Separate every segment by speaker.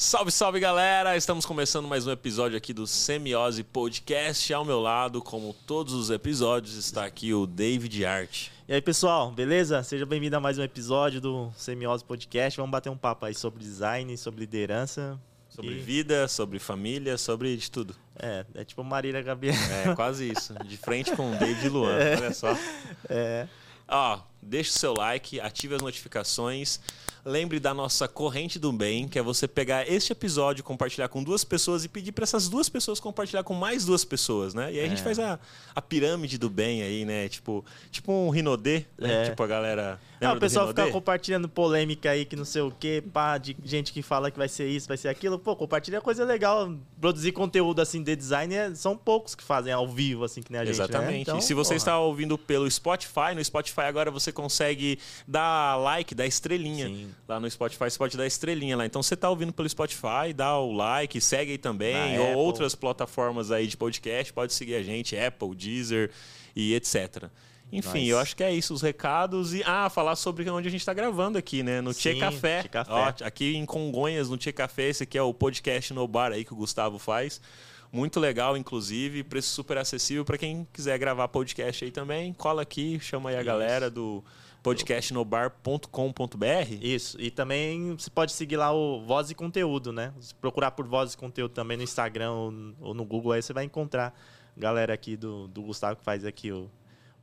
Speaker 1: Salve, salve galera! Estamos começando mais um episódio aqui do Semiose Podcast. Ao meu lado, como todos os episódios, está aqui o David Art.
Speaker 2: E aí, pessoal, beleza? Seja bem-vindo a mais um episódio do Semiose Podcast. Vamos bater um papo aí sobre design, sobre liderança.
Speaker 1: Sobre
Speaker 2: e...
Speaker 1: vida, sobre família, sobre de tudo.
Speaker 2: É, é tipo Marília Gabriela.
Speaker 1: É, quase isso. De frente com o David Luan, é. olha só.
Speaker 2: É.
Speaker 1: Ó, deixe o seu like, ative as notificações. Lembre da nossa corrente do bem, que é você pegar este episódio, compartilhar com duas pessoas e pedir para essas duas pessoas compartilhar com mais duas pessoas, né? E aí é. a gente é. faz a, a pirâmide do bem aí, né? Tipo, tipo um rinodê, né? É. Tipo a galera.
Speaker 2: Não, o pessoal fica compartilhando polêmica aí que não sei o quê, pá, de gente que fala que vai ser isso, vai ser aquilo. Pô, compartilha coisa legal. Produzir conteúdo assim de design é, são poucos que fazem ao vivo, assim, que nem a gente.
Speaker 1: Né? Exatamente.
Speaker 2: Né? Então,
Speaker 1: e se você porra. está ouvindo pelo Spotify, no Spotify agora você consegue dar like, dar estrelinha. Sim. Lá no Spotify você pode dar estrelinha lá. Então você está ouvindo pelo Spotify, dá o like, segue aí também. Na ou Apple. outras plataformas aí de podcast, pode seguir a gente, Apple, Deezer e etc. Enfim, eu acho que é isso, os recados. E, ah, falar sobre onde a gente está gravando aqui, né? No Tchê Café. Tchê Café. Ó, aqui em Congonhas, no Tchê Café. Esse aqui é o podcast no bar aí que o Gustavo faz. Muito legal, inclusive, preço super acessível para quem quiser gravar podcast aí também. Cola aqui, chama aí a Isso. galera do podcastnobar.com.br.
Speaker 2: Isso, e também você pode seguir lá o Voz e Conteúdo, né? Se procurar por Voz e Conteúdo também no Instagram ou no Google, aí você vai encontrar galera aqui do, do Gustavo que faz aqui o,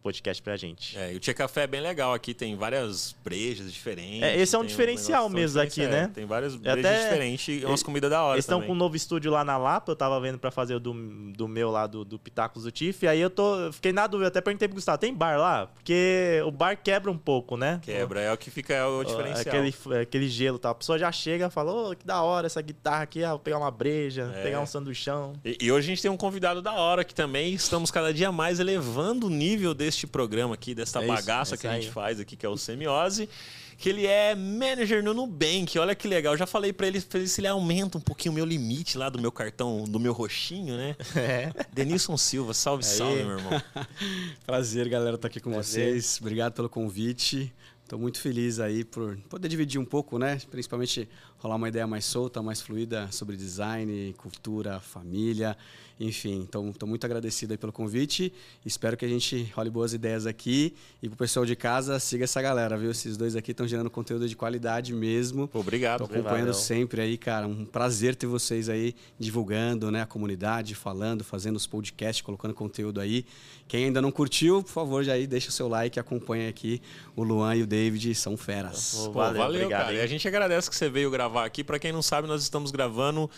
Speaker 2: podcast pra gente.
Speaker 1: É, e o Tia Café é bem legal aqui, tem várias brejas diferentes.
Speaker 2: É, esse é um diferencial um mesmo aqui, é, né?
Speaker 1: Tem várias brejas Até, diferentes e umas comidas da hora. Eles
Speaker 2: estão com um novo estúdio lá na Lapa, eu tava vendo pra fazer o do, do meu lá, do, do Pitacos do Tiff, aí eu tô, fiquei na dúvida, até perguntei pro Gustavo, tem bar lá? Porque o bar quebra um pouco, né?
Speaker 1: Quebra, é o que fica é o diferencial.
Speaker 2: Aquele, aquele gelo, tá? A pessoa já chega e fala, ô, oh, que da hora essa guitarra aqui, ah, vou pegar uma breja, é. pegar um sanduichão.
Speaker 1: E, e hoje a gente tem um convidado da hora que também estamos cada dia mais elevando o nível deste programa aqui, dessa é bagaça isso, é que a gente faz aqui, que é o Semiose. Que ele é manager no Nubank. Olha que legal. Eu já falei para ele, se ele aumenta um pouquinho o meu limite lá do meu cartão, do meu roxinho, né? É. Denilson Silva, salve, Aí. salve, meu irmão.
Speaker 3: Prazer, galera, estar tá aqui com Prazer. vocês. Obrigado pelo convite. Estou muito feliz aí por poder dividir um pouco, né? Principalmente rolar uma ideia mais solta, mais fluida sobre design, cultura, família enfim, então estou muito agradecido aí pelo convite. Espero que a gente role boas ideias aqui. E pro pessoal de casa, siga essa galera, viu? Esses dois aqui estão gerando conteúdo de qualidade mesmo.
Speaker 1: Obrigado.
Speaker 3: Estou acompanhando Valeu. sempre aí, cara. Um prazer ter vocês aí divulgando, né? A comunidade, falando, fazendo os podcasts, colocando conteúdo aí. Quem ainda não curtiu, por favor, já aí deixa o seu like, acompanha aqui o Luan e o David, são feras.
Speaker 1: Pô, valeu, valeu obrigado, cara. Hein? E a gente agradece que você veio gravar aqui. Para quem não sabe, nós estamos gravando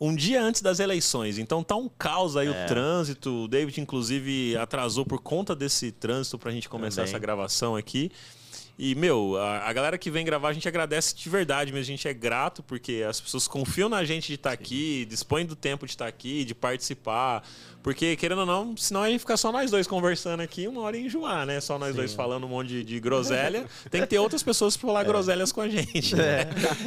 Speaker 1: um dia antes das eleições. Então tá um caos aí é. o trânsito. O David, inclusive, atrasou por conta desse trânsito para a gente começar Também. essa gravação aqui. E, meu, a, a, galera que vem gravar, a gente agradece de verdade, mas a gente é grato porque as pessoas confiam na gente de estar tá aqui, dispõem do tempo de estar tá aqui, de participar. Porque, querendo ou não, senão a gente fica só nós dois conversando aqui, uma hora enjoar, né? Só nós Sim. dois falando um monte de, de groselha. Tem que ter outras pessoas para falar é. groselhas com a gente. Né?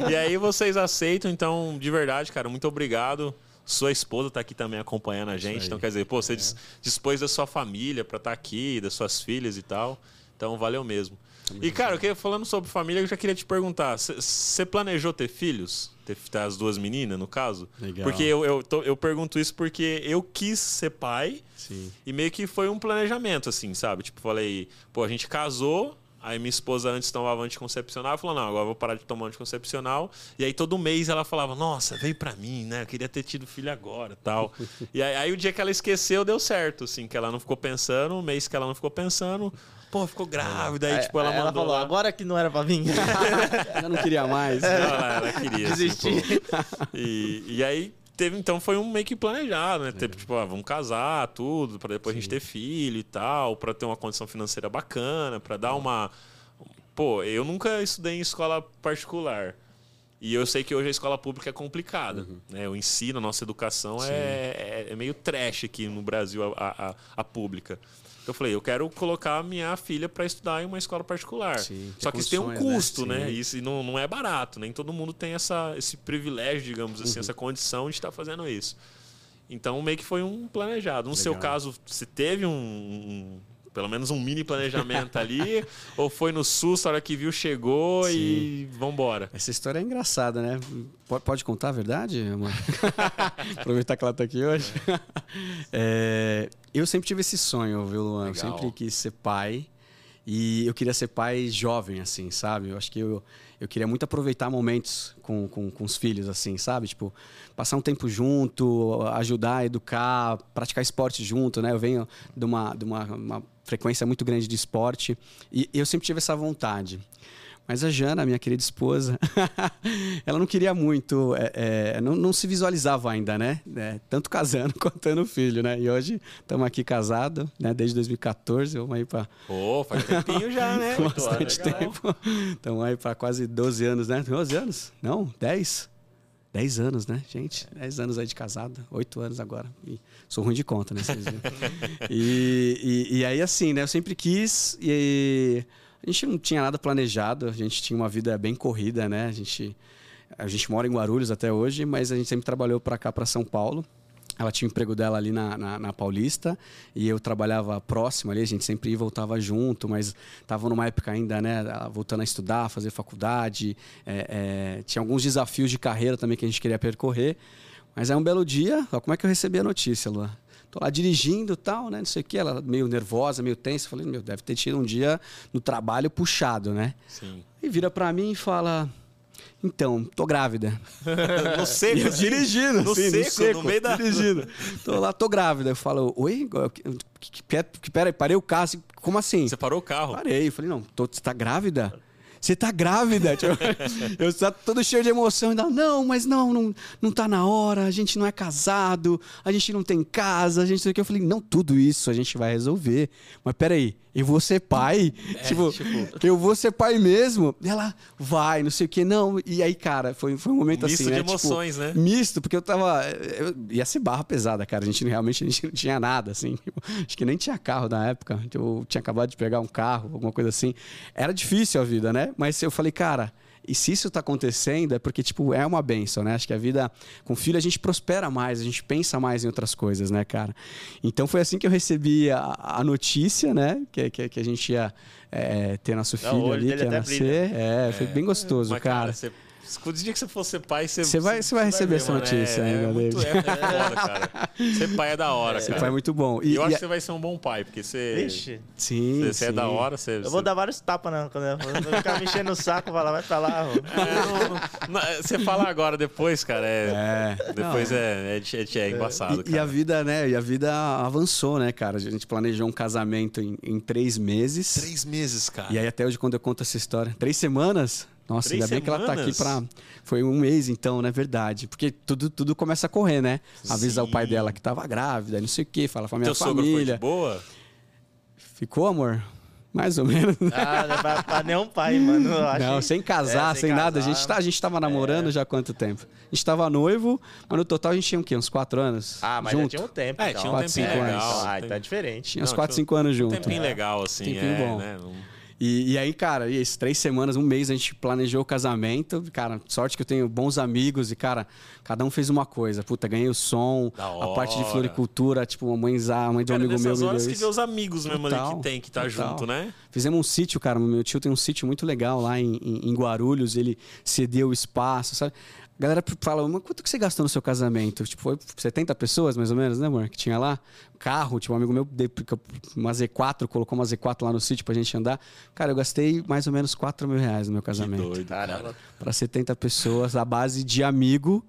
Speaker 1: É. E aí vocês aceitam, então, de verdade, cara, muito obrigado. Sua esposa está aqui também acompanhando a gente. Então, quer dizer, pô, você é. dispôs da sua família para estar tá aqui, das suas filhas e tal. Então, valeu mesmo. E, cara, eu falando sobre família, eu já queria te perguntar: você planejou ter filhos? Ter, ter, as duas meninas, no caso? Legal. Porque eu, eu, tô, eu pergunto isso porque eu quis ser pai Sim. e meio que foi um planejamento, assim, sabe? Tipo, falei, pô, a gente casou, Aí minha esposa antes tomava anticoncepcional, falou: "Não, agora vou parar de tomar anticoncepcional". E aí todo mês ela falava: "Nossa, veio para mim, né? Eu queria ter tido filho agora", tal. e aí, aí, o dia que ela esqueceu deu certo, assim, que ela não ficou pensando, o mês que ela não ficou pensando, pô, ficou grávida. Aí, tipo, ela, ela mandou. falou,
Speaker 2: lá. agora que não era pra vir.
Speaker 3: ela não queria mais.
Speaker 1: Não, ela, ela queria. Desistir. Assim, e, e aí teve, então foi um meio que planejado, né? Teve, tipo, ah, vamos casar, tudo, para depois Sim. a gente ter filho e tal, para ter uma condição financeira bacana, para dar uma. Pô, eu nunca estudei em escola particular. E eu sei que hoje a escola pública é complicada. Uhum. Né? O ensino, a nossa educação é, é, é, meio trash aqui no Brasil, a, a, a pública. Eu falei, eu quero colocar minha filha para estudar em uma escola particular. Sim, Só que isso tem um né? custo, né? né? Isso não, não é barato. Nem todo mundo tem essa, esse privilégio, digamos assim, uhum. essa condição de estar tá fazendo isso. Então, meio que foi um planejado. No Legal. seu caso, você teve um pelo menos um mini planejamento ali? ou foi no susto, a hora que viu, chegou Sim. e vambora?
Speaker 3: Essa história é engraçada, né? Pode, pode contar a verdade, amor? Aproveitar que ela tá aqui hoje. É, eu sempre tive esse sonho, viu, Luan? Eu sempre quis ser pai. E eu queria ser pai jovem, assim, sabe? Eu acho que eu, eu queria muito aproveitar momentos com, com, com os filhos, assim, sabe? Tipo, passar um tempo junto, ajudar, educar, praticar esporte junto, né? Eu venho de uma, de uma, uma frequência muito grande de esporte e eu sempre tive essa vontade. Mas a Jana, minha querida esposa, ela não queria muito, é, é, não, não, se visualizava ainda, né? É, tanto casando quanto tendo filho, né? E hoje estamos aqui casados, né? Desde 2014, vamos aí para.
Speaker 1: Pô, faz tempinho já, né?
Speaker 3: Bastante tempo. Estamos aí para quase 12 anos, né? 12 anos? Não, 10? 10 anos, né, gente? 10 anos aí de casado, 8 anos agora. E sou ruim de conta, né? e, e, e, aí, assim, né? Eu sempre quis e a gente não tinha nada planejado, a gente tinha uma vida bem corrida, né? A gente, a gente mora em Guarulhos até hoje, mas a gente sempre trabalhou para cá, para São Paulo. Ela tinha o emprego dela ali na, na, na, Paulista e eu trabalhava próximo ali, a gente sempre ia e voltava junto, mas estava numa época ainda, né, voltando a estudar, fazer faculdade, é, é, tinha alguns desafios de carreira também que a gente queria percorrer. Mas aí um belo dia, ó, como é que eu recebi a notícia, Luan? Tô lá dirigindo tal, né? Não sei o que. Ela meio nervosa, meio tensa. Falei, meu, deve ter tido um dia no trabalho puxado, né?
Speaker 1: Sim.
Speaker 3: E vira para mim e fala: Então, tô grávida.
Speaker 1: no seco,
Speaker 3: assim, dirigindo,
Speaker 1: no,
Speaker 3: assim,
Speaker 1: seco,
Speaker 3: no seco,
Speaker 1: no meio da.
Speaker 3: Dirigindo. Tô lá, tô grávida. Eu falo: Oi? Peraí, parei o carro. Assim, como assim?
Speaker 1: Você parou o carro?
Speaker 3: Parei. Eu falei: Não, tô, você tá grávida? Você tá grávida. Tipo, eu estava todo cheio de emoção. Ainda, não, mas não, não, não tá na hora, a gente não é casado, a gente não tem casa, a gente não sei o que. Eu falei, não, tudo isso a gente vai resolver. Mas peraí, eu vou ser pai? É, tipo, tipo, eu vou ser pai mesmo? E ela, vai, não sei o que, não. E aí, cara, foi, foi um momento
Speaker 1: misto
Speaker 3: assim,
Speaker 1: né?
Speaker 3: Misto
Speaker 1: de emoções,
Speaker 3: tipo,
Speaker 1: né?
Speaker 3: Misto, porque eu tava... Eu, ia ser barra pesada, cara. A gente realmente a gente não tinha nada, assim. Acho que nem tinha carro na época. Eu tinha acabado de pegar um carro, alguma coisa assim. Era difícil a vida, né? Mas eu falei, cara e se isso está acontecendo, é porque, tipo, é uma benção, né? Acho que a vida com filho a gente prospera mais, a gente pensa mais em outras coisas, né, cara? Então foi assim que eu recebi a, a notícia, né? Que, que, que, a gente ia é, ter nosso filho ali, que ia nascer. É, foi bem gostoso,
Speaker 1: Mas,
Speaker 3: cara.
Speaker 1: cara você o dia que você for ser pai, você,
Speaker 3: você vai, você vai receber essa notícia é, ainda,
Speaker 1: é, muito, é, é foda, cara. Ser pai é da hora, cara. Ser
Speaker 3: pai é muito bom.
Speaker 1: E, eu acho que você vai ser um bom pai, porque você.
Speaker 2: Vixe.
Speaker 3: Sim.
Speaker 1: Você, você é da hora. Você,
Speaker 2: eu
Speaker 1: você...
Speaker 2: vou dar vários tapas, né? Quando eu ficar me enchendo o saco, falar, vai pra lá.
Speaker 1: É, não, não, você fala agora, depois, cara. É, depois não, é, é, é, embaçado.
Speaker 3: E, e, a vida, né? E a vida avançou, né, cara? A gente planejou um casamento em, em três meses.
Speaker 1: Três meses, cara.
Speaker 3: E aí, até hoje, quando eu conto essa história, três semanas. Nossa, Três ainda bem semanas? que ela tá aqui pra. Foi um mês, então, né? Verdade. Porque tudo, tudo começa a correr, né? Avisa Sim. o pai dela que tava grávida, não sei o quê, fala pra minha
Speaker 1: Teu
Speaker 3: família.
Speaker 1: Sogro foi de boa?
Speaker 3: Ficou, amor? Mais ou menos.
Speaker 2: Ah, não é pra, pra nenhum pai, mano.
Speaker 3: não, sem casar, é, sem, sem casar. nada. A gente, tá, a gente tava namorando é. já há quanto tempo? A gente tava noivo, mas no total a gente tinha o quê? Uns quatro anos?
Speaker 2: Ah, mas
Speaker 3: junto.
Speaker 2: já tinha um tempo.
Speaker 1: É, então. tinha um
Speaker 3: quatro,
Speaker 1: tempinho legal.
Speaker 3: Anos.
Speaker 2: Ah, então é diferente.
Speaker 3: Tinha uns quatro, cinco anos junto.
Speaker 1: Um tempinho legal, assim.
Speaker 3: Tempinho
Speaker 1: é,
Speaker 3: bom.
Speaker 1: Né? Não...
Speaker 3: E, e, aí, cara, isso, três semanas, um mês a gente planejou o casamento. Cara, sorte que eu tenho bons amigos e, cara, cada um fez uma coisa. Puta, ganhei o som, a parte de floricultura, tipo, a mãe, a mãe de um
Speaker 1: cara,
Speaker 3: amigo meu.
Speaker 1: Horas que vê os amigos mesmo
Speaker 3: total,
Speaker 1: ali que tem, que tá total. junto, né?
Speaker 3: Fizemos um sítio, cara. Meu tio tem um sítio muito legal lá em, em, em Guarulhos. Ele cedeu o espaço, sabe? A galera fala, mas quanto que você gastou no seu casamento? Tipo, foi 70 pessoas, mais ou menos, né, amor? Que tinha lá. Carro, tipo, um amigo meu, uma Z4, colocou uma Z4 lá no sítio pra gente andar. Cara, eu gastei mais ou menos 4 mil reais no meu casamento.
Speaker 1: Que doido, cara.
Speaker 3: Pra 70 pessoas, a base de amigo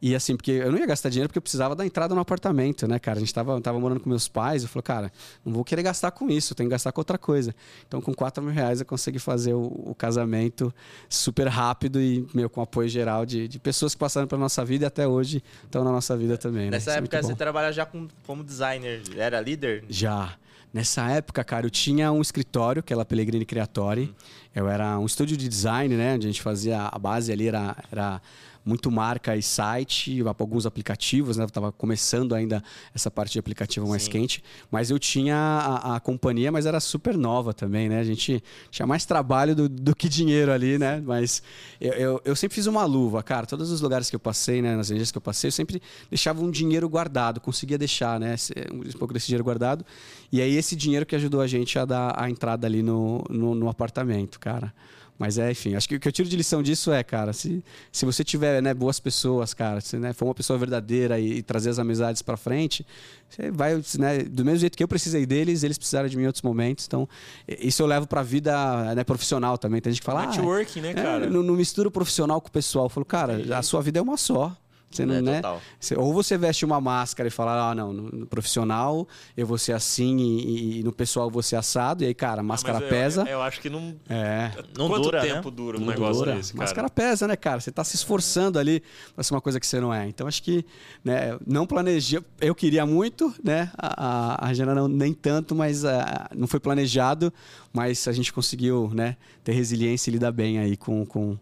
Speaker 3: e assim, porque eu não ia gastar dinheiro porque eu precisava da entrada no apartamento, né, cara? A gente tava, tava morando com meus pais, eu falei, cara, não vou querer gastar com isso, tenho que gastar com outra coisa. Então, com 4 mil reais eu consegui fazer o, o casamento super rápido e, meu, com apoio geral de, de pessoas que passaram pela nossa vida e até hoje estão na nossa vida também. Né?
Speaker 2: Nessa
Speaker 3: Isso é
Speaker 2: época você trabalha já com, como designer, era líder?
Speaker 3: Já. Nessa época, cara, eu tinha um escritório, que é a Pellegrini Creatori. Hum. Eu era um estúdio de design, né? Onde a gente fazia a base ali era, era muito marca e site, alguns aplicativos, né? Eu tava começando ainda essa parte de aplicativo mais Sim. quente, mas eu tinha a, a, companhia, mas era super nova também, né? A gente tinha mais trabalho do, do que dinheiro ali, né? Mas eu, eu, eu, sempre fiz uma luva, cara. Todos os lugares que eu passei, né? Nas agências que eu passei, eu sempre deixava um dinheiro guardado, conseguia deixar, né? Um pouco desse dinheiro guardado. E aí esse dinheiro que ajudou a gente a dar a entrada ali no, no, no apartamento, cara. Mas é, enfim, acho que o que eu tiro de lição disso é, cara, se, se você tiver né, boas pessoas, cara, se né, for uma pessoa verdadeira e, e trazer as amizades para frente, você vai, né, do mesmo jeito que eu precisei deles, eles precisaram de mim em outros momentos. Então, isso eu levo para a vida né, profissional também. Tem gente que fala.
Speaker 1: Networking,
Speaker 3: ah,
Speaker 1: né, cara?
Speaker 3: É, não, não misturo profissional com o pessoal. Eu falo, cara, a sua vida é uma só. Você não, é, né? Você, ou você veste uma máscara e fala, ah, não, no, no profissional eu vou ser assim e, e, no pessoal eu vou ser assado. E aí, cara, a ah, máscara
Speaker 1: ah,
Speaker 3: pesa.
Speaker 1: Eu, eu, acho que não.
Speaker 3: É.
Speaker 1: Não Quanto dura, tempo né? dura um não negócio dura. desse?
Speaker 3: Cara? Máscara pesa, né, cara? Você tá se esforçando ali pra ser uma coisa que você não é. Então acho que, né, não planejei. Eu queria muito, né? A, a, a Jana não, nem tanto, mas uh, não foi planejado. Mas a gente conseguiu, né, ter resiliência e lidar bem aí com, com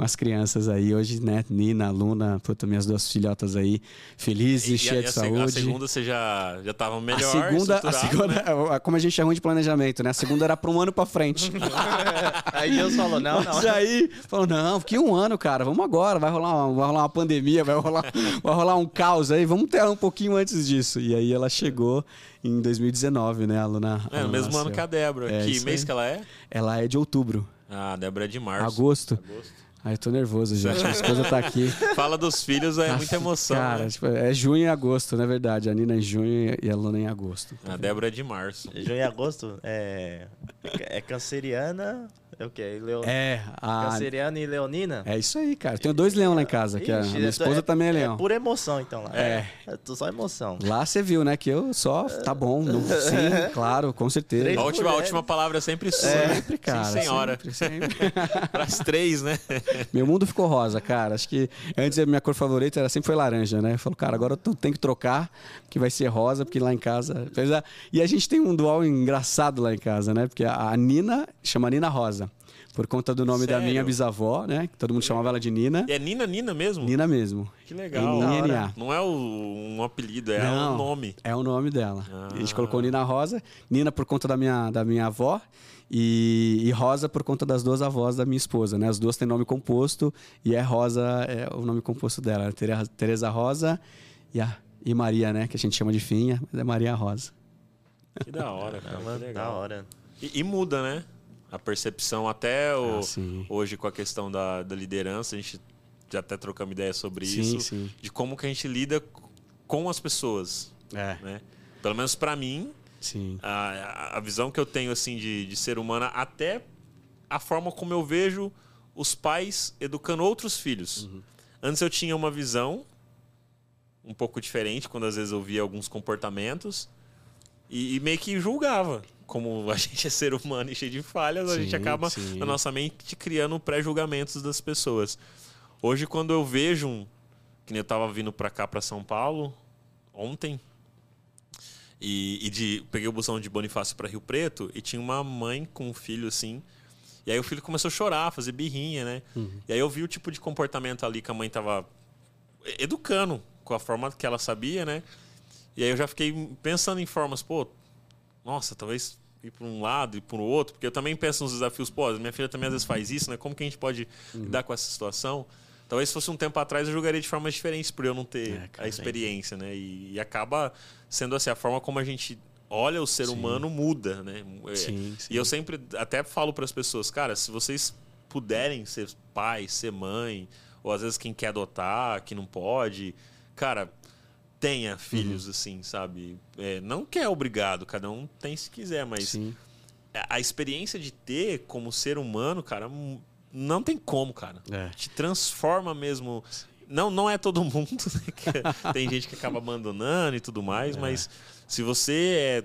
Speaker 3: com as crianças aí. Hoje, né, Nina, Luna, puta, minhas duas filhotas aí, felizes, e, cheias de saúde. A
Speaker 1: segunda você já, já tava melhor.
Speaker 3: A segunda, a segunda né? como a gente é ruim de planejamento, né? A segunda era para um ano para frente.
Speaker 2: aí Deus falou, não, não.
Speaker 3: Mas aí, falou, não, que um ano, cara, vamos agora, vai rolar uma, vai rolar uma pandemia, vai rolar, vai rolar um caos aí, vamos ter ela um pouquinho antes disso. E aí ela chegou em 2019, né, a Luna?
Speaker 1: É, no mesmo ano que a Débora. É, que mês aí. que ela é?
Speaker 3: Ela é de outubro.
Speaker 1: Ah, a Débora é de março.
Speaker 3: Agosto. Agosto. Ai, eu tô nervoso, gente. Minha esposa tá aqui.
Speaker 1: Fala dos filhos, é muita emoção.
Speaker 3: Cara,
Speaker 1: né?
Speaker 3: tipo, é junho e agosto, na é verdade. A Nina é em junho e a Luna em agosto.
Speaker 1: A Débora é de março.
Speaker 2: Junho e agosto é, é canceriana, é o quê? Leon...
Speaker 3: É,
Speaker 2: a... Canceriana e Leonina?
Speaker 3: É isso aí, cara. Tenho dois leão lá em casa, Ixi, que a minha esposa é, também é leão. É
Speaker 2: pura emoção, então, lá.
Speaker 3: É.
Speaker 2: é só emoção.
Speaker 3: Lá você viu, né, que eu só... Tá bom, não... sim, claro, com certeza.
Speaker 1: A última, a última palavra é sempre sua.
Speaker 3: É, sempre, cara.
Speaker 1: Sim, senhora. Sempre, sempre. As três, né?
Speaker 3: Meu mundo ficou rosa, cara. Acho que antes a minha cor favorita era, sempre foi laranja, né? Eu falo, cara, agora eu tenho que trocar, que vai ser rosa, porque lá em casa... E a gente tem um dual engraçado lá em casa, né? Porque a Nina chama Nina Rosa por conta do nome Sério? da minha bisavó, né? Que todo mundo chamava ela de Nina.
Speaker 1: E é Nina Nina mesmo?
Speaker 3: Nina mesmo.
Speaker 1: Que legal. N-I-N-A. Não é o, um apelido, é o um nome.
Speaker 3: É o nome dela. Ah. A gente colocou Nina Rosa. Nina por conta da minha, da minha avó. E, e, Rosa por conta das duas avós da minha esposa, né? As duas têm nome composto e é Rosa é o nome composto dela. Tereza Rosa e, a, e Maria, né? Que a gente chama de Finha, mas é Maria Rosa.
Speaker 1: Que da hora, cara.
Speaker 2: É, que legal. Da hora.
Speaker 1: E, e muda, né? A percepção até o, ah, hoje com a questão da, da, liderança, a gente já até trocamos ideia sobre sim, isso, sim. de como que a gente lida com as pessoas. É. Né? Pelo menos para mim, a, a visão que eu tenho assim de, de ser humana, até a forma como eu vejo os pais educando outros filhos. Uhum. Antes eu tinha uma visão um pouco diferente quando às vezes eu via alguns comportamentos e, e meio que julgava como a gente é ser humano e cheio de falhas, sim, a gente acaba sim. na nossa mente criando pré-julgamentos das pessoas. Hoje, quando eu vejo um. Que nem eu tava vindo para cá, para São Paulo, ontem, e, e, de, peguei o busão de Bonifácio para Rio Preto e tinha uma mãe com um filho assim. E aí o filho começou a chorar, fazer birrinha, né? Uhum. E aí eu vi o tipo de comportamento ali que a mãe tava educando com a forma que ela sabia, né? E aí eu já fiquei pensando em formas, pô, nossa, talvez ir para um lado e para o outro, porque eu também penso nos desafios, pô, minha filha também às vezes faz isso, né? Como que a gente pode uhum. lidar com essa situação? Talvez se fosse um tempo atrás eu jogaria de formas diferentes por eu não ter é, a experiência, né? E, e, acaba sendo assim, a forma como a gente olha o ser sim. humano muda, né? É, sim, sim. E eu sempre até falo para as pessoas, cara, se vocês puderem ser pai, ser mãe, ou às vezes quem quer adotar, que não pode, cara, tenha filhos, uhum. assim, sabe? É, não que é obrigado, cada um tem se quiser, mas Sim. a experiência de ter como ser humano, cara, não tem como, cara. É. Te transforma mesmo. Não, não é todo mundo, né? tem gente que acaba abandonando e tudo mais, é. mas se você é,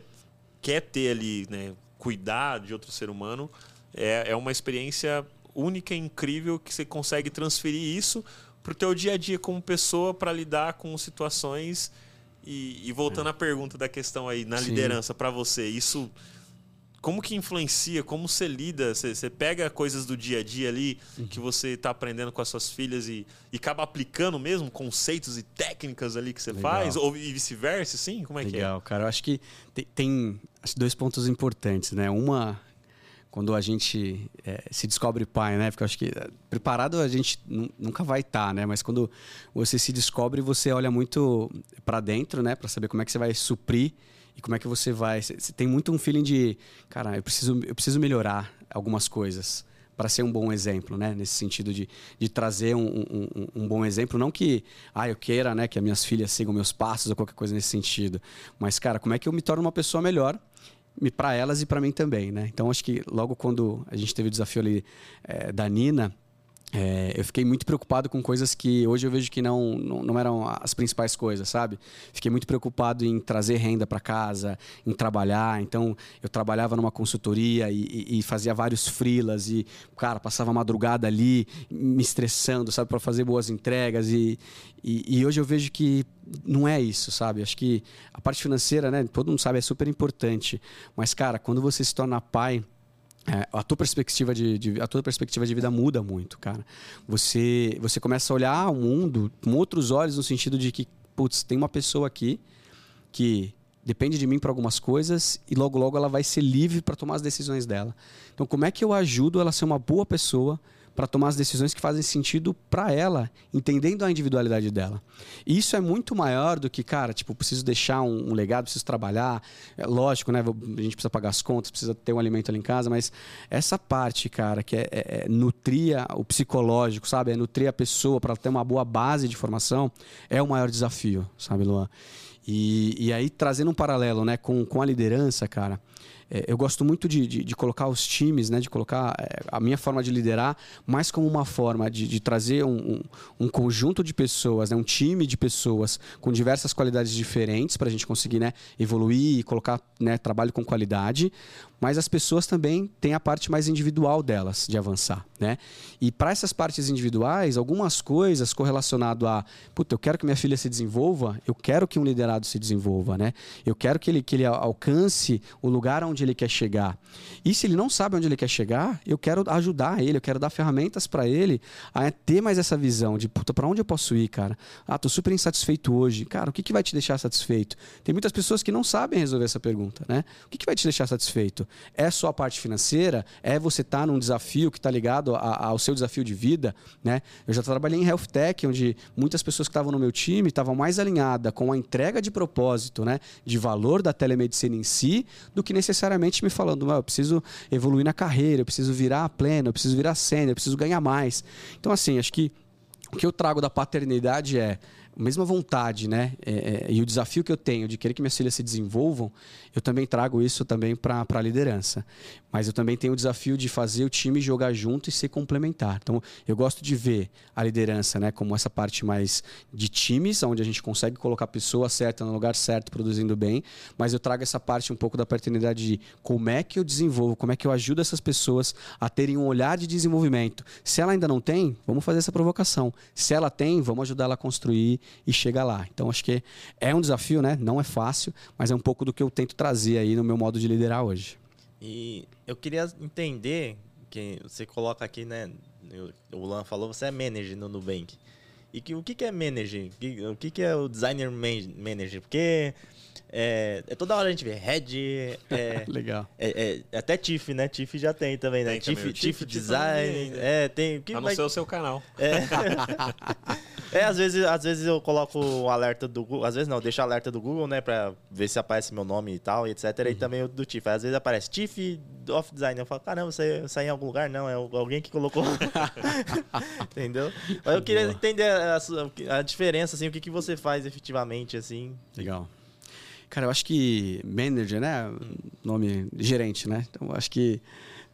Speaker 1: quer ter ali, né, cuidar de outro ser humano, é, é uma experiência única e incrível que você consegue transferir isso para o teu dia a dia como pessoa para lidar com situações e, e voltando é. à pergunta da questão aí na Sim. liderança para você isso como que influencia, como você lida, você, você pega coisas do dia a dia ali uhum. que você está aprendendo com as suas filhas e, e acaba aplicando mesmo conceitos e técnicas ali que você Legal. faz, ou e vice-versa, sim? Como é
Speaker 3: Legal,
Speaker 1: que é?
Speaker 3: Legal, cara. Eu acho que tem, tem dois pontos importantes, né? Uma quando a gente é, se descobre pai, né? Porque eu acho que é, preparado a gente nunca vai estar, tá, né? Mas quando você se descobre, você olha muito para dentro, né? Para saber como é que você vai suprir e como é que você vai. Você tem muito um feeling de, cara, eu preciso, eu preciso melhorar algumas coisas para ser um bom exemplo, né? Nesse sentido de, de trazer um, um, um, bom exemplo. Não que, ah, eu queira, né? Que as minhas filhas sigam meus passos ou qualquer coisa nesse sentido. Mas, cara, como é que eu me torno uma pessoa melhor? Para elas e para mim também, né? Então acho que logo quando a gente teve o desafio ali é, da Nina, é, eu fiquei muito preocupado com coisas que hoje eu vejo que não, não, não eram as principais coisas, sabe? Fiquei muito preocupado em trazer renda para casa, em trabalhar. Então, eu trabalhava numa consultoria e, e, e fazia vários freelas e, cara, passava a madrugada ali me estressando, sabe, para fazer boas entregas. E, e, e hoje eu vejo que não é isso, sabe? Acho que a parte financeira, né? Todo mundo sabe, é super importante. Mas, cara, quando você se torna pai é, a tua perspectiva de, de, a tua perspectiva de vida muda muito, cara. Você você começa a olhar o mundo com outros olhos no sentido de que, putz, tem uma pessoa aqui que depende de mim para algumas coisas e logo logo ela vai ser livre para tomar as decisões dela. Então, como é que eu ajudo ela a ser uma boa pessoa para tomar as decisões que fazem sentido para ela, entendendo a individualidade dela. E isso é muito maior do que, cara, tipo, preciso deixar um, um legado, preciso trabalhar. É lógico, né? A gente precisa pagar as contas, precisa ter um alimento ali em casa, mas essa parte, cara, que é, é, é nutrir o psicológico, sabe? É nutrir a pessoa para ter uma boa base de formação, é o maior desafio, sabe, Luan? E, e aí, trazendo um paralelo né, com, com a liderança, cara, é, eu gosto muito de, de, de, colocar os times, né, de colocar é, a minha forma de liderar mais como uma forma de, de trazer um, um, um, conjunto de pessoas, né, um time de pessoas com diversas qualidades diferentes para a gente conseguir né, evoluir e colocar né, trabalho com qualidade, mas as pessoas também têm a parte mais individual delas de avançar, né? E para essas partes individuais, algumas coisas correlacionado a, puta, eu quero que minha filha se desenvolva, eu quero que um liderado se desenvolva, né? Eu quero que ele, que ele alcance o lugar onde ele quer chegar. E se ele não sabe onde ele quer chegar, eu quero ajudar ele, eu quero dar ferramentas para ele a ter mais essa visão de, puta, para onde eu posso ir, cara? Ah, tô super insatisfeito hoje. Cara, o que, que vai te deixar satisfeito? Tem muitas pessoas que não sabem resolver essa pergunta, né? O que, que vai te deixar satisfeito? É só a parte financeira? É você estar tá num desafio que está ligado a, ao seu desafio de vida? Né? Eu já trabalhei em health tech, onde muitas pessoas que estavam no meu time estavam mais alinhadas com a entrega de propósito, né? de valor da telemedicina em si, do que necessariamente me falando, eu preciso evoluir na carreira, eu preciso virar pleno, eu preciso virar sênior, eu preciso ganhar mais. Então, assim, acho que o que eu trago da paternidade é a mesma vontade, né? É, é, e o desafio que eu tenho de querer que minhas filhas se desenvolvam, eu também trago isso também para a liderança. Mas eu também tenho o desafio de fazer o time jogar junto e se complementar. Então, eu gosto de ver a liderança né, como essa parte mais de times, onde a gente consegue colocar a pessoa certa no lugar certo, produzindo bem. Mas eu trago essa parte um pouco da paternidade de como é que eu desenvolvo, como é que eu ajudo essas pessoas a terem um olhar de desenvolvimento. Se ela ainda não tem, vamos fazer essa provocação. Se ela tem, vamos ajudar ela a construir e chegar lá. Então, acho que é um desafio, né? Não é fácil, mas é um pouco do que eu tento trazer aí no meu modo de liderar hoje.
Speaker 2: E eu queria entender que você coloca aqui, né? O Lan falou, você é manager no Nubank. E que, o que, que é manager? O que, que é o designer manager? Porque é, é, toda hora a gente vê Red. É,
Speaker 3: Legal.
Speaker 2: É, é, até TIFF, né? TIFF já tem também, né? TIFF, TIFF Design. É, tem.
Speaker 1: Que, a não ser o seu canal.
Speaker 2: É. é, às vezes, às vezes eu coloco o alerta do Google. Às vezes não, deixo o alerta do Google, né? Pra ver se aparece meu nome e tal, e etc. Uhum. E também o do TIFF. Às vezes aparece TIFF Off Design. Eu falo, caramba, você saiu em algum lugar? Não, é alguém que colocou. Entendeu? Mas eu queria Boa. entender a, a, diferença, assim, o que, que você faz efetivamente, assim.
Speaker 3: Legal. Cara, eu acho que manager, né? Nome gerente, né? Então, eu acho que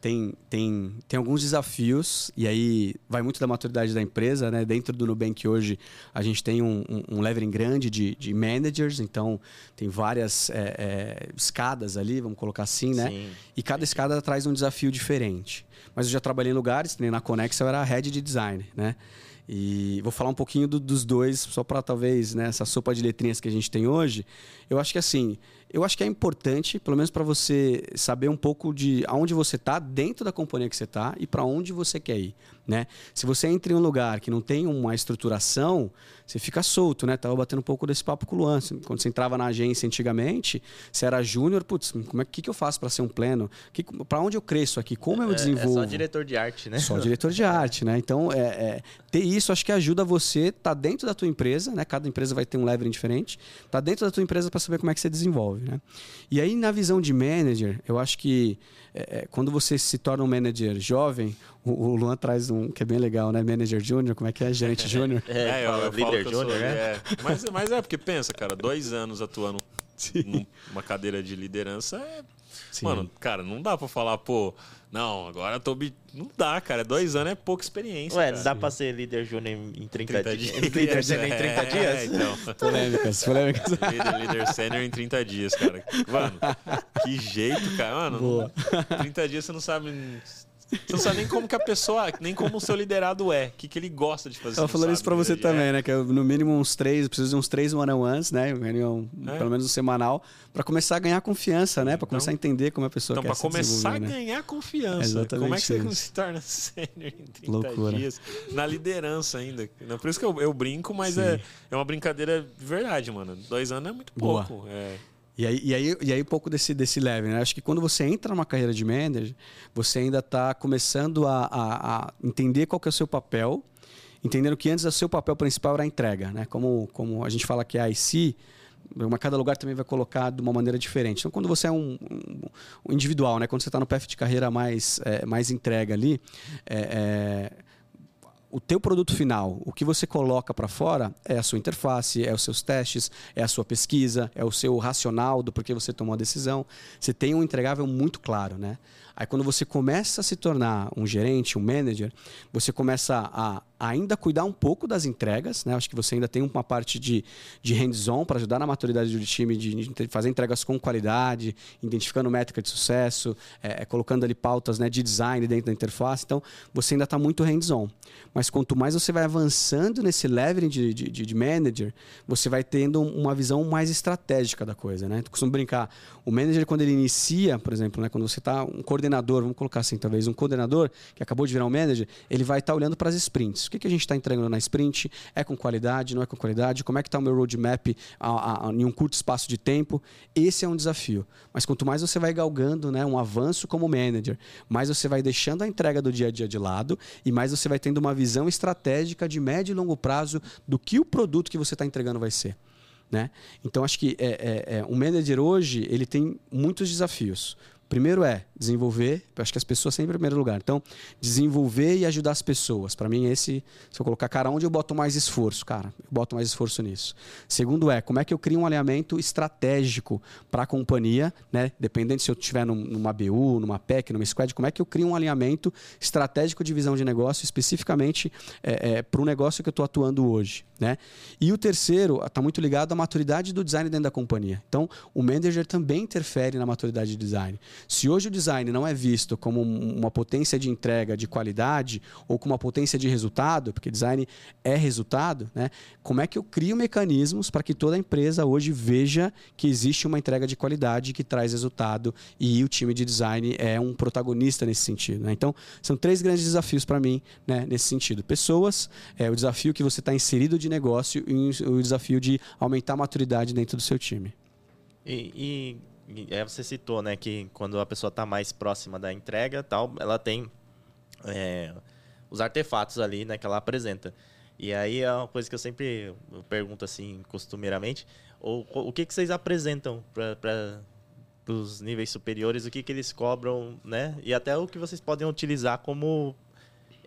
Speaker 3: tem, tem, tem alguns desafios, e aí vai muito da maturidade da empresa, né? Dentro do Nubank hoje, a gente tem um, um, um leveling grande de, de managers, então tem várias é, é, escadas ali, vamos colocar assim, né? Sim. E cada escada traz um desafio diferente. Mas eu já trabalhei em lugares, nem na Conex eu era head de design, né? E vou falar um pouquinho do, dos dois, só para talvez né, essa sopa de letrinhas que a gente tem hoje. Eu acho que assim, eu acho que é importante, pelo menos para você saber um pouco de aonde você está dentro da companhia que você está e para onde você quer ir. Né? Se você entra em um lugar que não tem uma estruturação, você fica solto, né? Tava batendo um pouco desse papo com o Luan. Quando você entrava na agência antigamente, você era júnior, putz, como é que, que eu faço para ser um pleno? Para onde eu cresço aqui? Como eu
Speaker 2: é,
Speaker 3: desenvolvo?
Speaker 2: É só diretor de arte, né?
Speaker 3: Só diretor de arte, né? Então, é, é, ter isso acho que ajuda você estar tá dentro da tua empresa, né? Cada empresa vai ter um leveling diferente. Tá dentro da tua empresa para saber como é que você desenvolve, né? E aí, na visão de manager, eu acho que é, é, quando você se torna um manager jovem, o, o, Luan traz um que é bem legal, né? Manager júnior, como é que é? Gerente júnior.
Speaker 1: é, eu, eu líder júnior, né? É. Mas, mas é porque pensa, cara, dois anos atuando Sim. numa cadeira de liderança é. Sim. Mano, cara, não dá pra falar, pô, não, agora eu tô. Não dá, cara. Dois anos é pouca experiência.
Speaker 2: Ué,
Speaker 1: cara.
Speaker 2: dá pra ser líder júnior em 30, 30 dias.
Speaker 1: líder sênior em 30 é, dias? É, então.
Speaker 3: Polêmicas, polêmicas.
Speaker 1: líder, líder sênior em 30 dias, cara. Mano, que jeito, cara. Mano, Boa. 30 dias você não sabe você não sabe nem como que a pessoa, nem como o seu liderado é, o que, que ele gosta de fazer.
Speaker 3: Eu falando isso pra você também, é. né? Que eu, no mínimo uns três, preciso de uns três one-on-ones, né? Reunião, é. pelo menos um semanal, para começar a ganhar confiança, né? Para então, começar a entender como a pessoa então, quer
Speaker 1: Então, para começar a né? ganhar confiança. Exatamente como é que você se torna sênior em 30 Loucura. dias? Na liderança ainda. Por isso que eu, eu brinco, mas é, é uma brincadeira de verdade, mano. Dois anos é muito pouco. Boa. É.
Speaker 3: E aí, e aí, e aí um pouco desse, desse level, né? Acho que quando você entra numa carreira de manager, você ainda está começando a, a, a, entender qual que é o seu papel, entendendo que antes o seu papel principal era a entrega, né? Como, como a gente fala que é a IC, uma, cada lugar também vai colocar de uma maneira diferente. Então, quando você é um, um, um individual, né? Quando você está no path de carreira mais, é, mais entrega ali, é, é o teu produto final, o que você coloca para fora é a sua interface, é os seus testes, é a sua pesquisa, é o seu racional do porquê você tomou a decisão. Você tem um entregável muito claro, né? Aí quando você começa a se tornar um gerente, um manager, você começa a ainda cuidar um pouco das entregas, né? Acho que você ainda tem uma parte de, de hands-on para ajudar na maturidade do time, de, fazer entregas com qualidade, identificando métrica de sucesso, é, é, colocando ali pautas né, de design dentro da interface. Então, você ainda está muito hands-on. Mas quanto mais você vai avançando nesse level de, de, de, manager, você vai tendo uma visão mais estratégica da coisa, né? Eu costumo brincar. O manager, quando ele inicia, por exemplo, né, quando você está um coordenador, vamos colocar assim, talvez um coordenador que acabou de virar um manager, ele vai estar tá olhando para as sprints que, que a gente está entregando na sprint? É com qualidade, não é com qualidade? Como é que está o meu roadmap a, a, a, em um curto espaço de tempo? Esse é um desafio. Mas quanto mais você vai galgando né, um avanço como manager, mais você vai deixando a entrega do dia a dia de lado e mais você vai tendo uma visão estratégica de médio e longo prazo do que o produto que você está entregando vai ser. Né? Então acho que é, é, é, um manager hoje ele tem muitos desafios. Primeiro é desenvolver, eu acho que as pessoas sempre em primeiro lugar. Então, desenvolver e ajudar as pessoas. Para mim, esse, se eu colocar, cara, onde eu boto mais esforço? Cara, eu boto mais esforço nisso. Segundo é, como é que eu crio um alinhamento estratégico para a companhia, né? Dependendo se eu estiver numa BU, numa PEC, numa squad, como é que eu crio um alinhamento estratégico de visão de negócio, especificamente é, é, para o negócio que eu estou atuando hoje, né? E o terceiro está muito ligado à maturidade do design dentro da companhia. Então, o manager também interfere na maturidade de design. Se hoje o design não é visto como uma potência de entrega de qualidade ou como uma potência de resultado, porque design é resultado, né? como é que eu crio mecanismos para que toda empresa hoje veja que existe uma entrega de qualidade que traz resultado e o time de design é um protagonista nesse sentido. Né? Então, são três grandes desafios para mim né, nesse sentido. Pessoas, é, o desafio que você está inserido de negócio e o desafio de aumentar a maturidade dentro do seu time.
Speaker 2: E, e é, você citou, né, que quando a pessoa está mais próxima da entrega, tal, ela tem é, os artefatos ali, né, que ela apresenta. E aí é uma coisa que eu sempre pergunto assim, costumeiramente, o, o que, que vocês apresentam para os níveis superiores, o que, que eles cobram, né? E até o que vocês podem utilizar como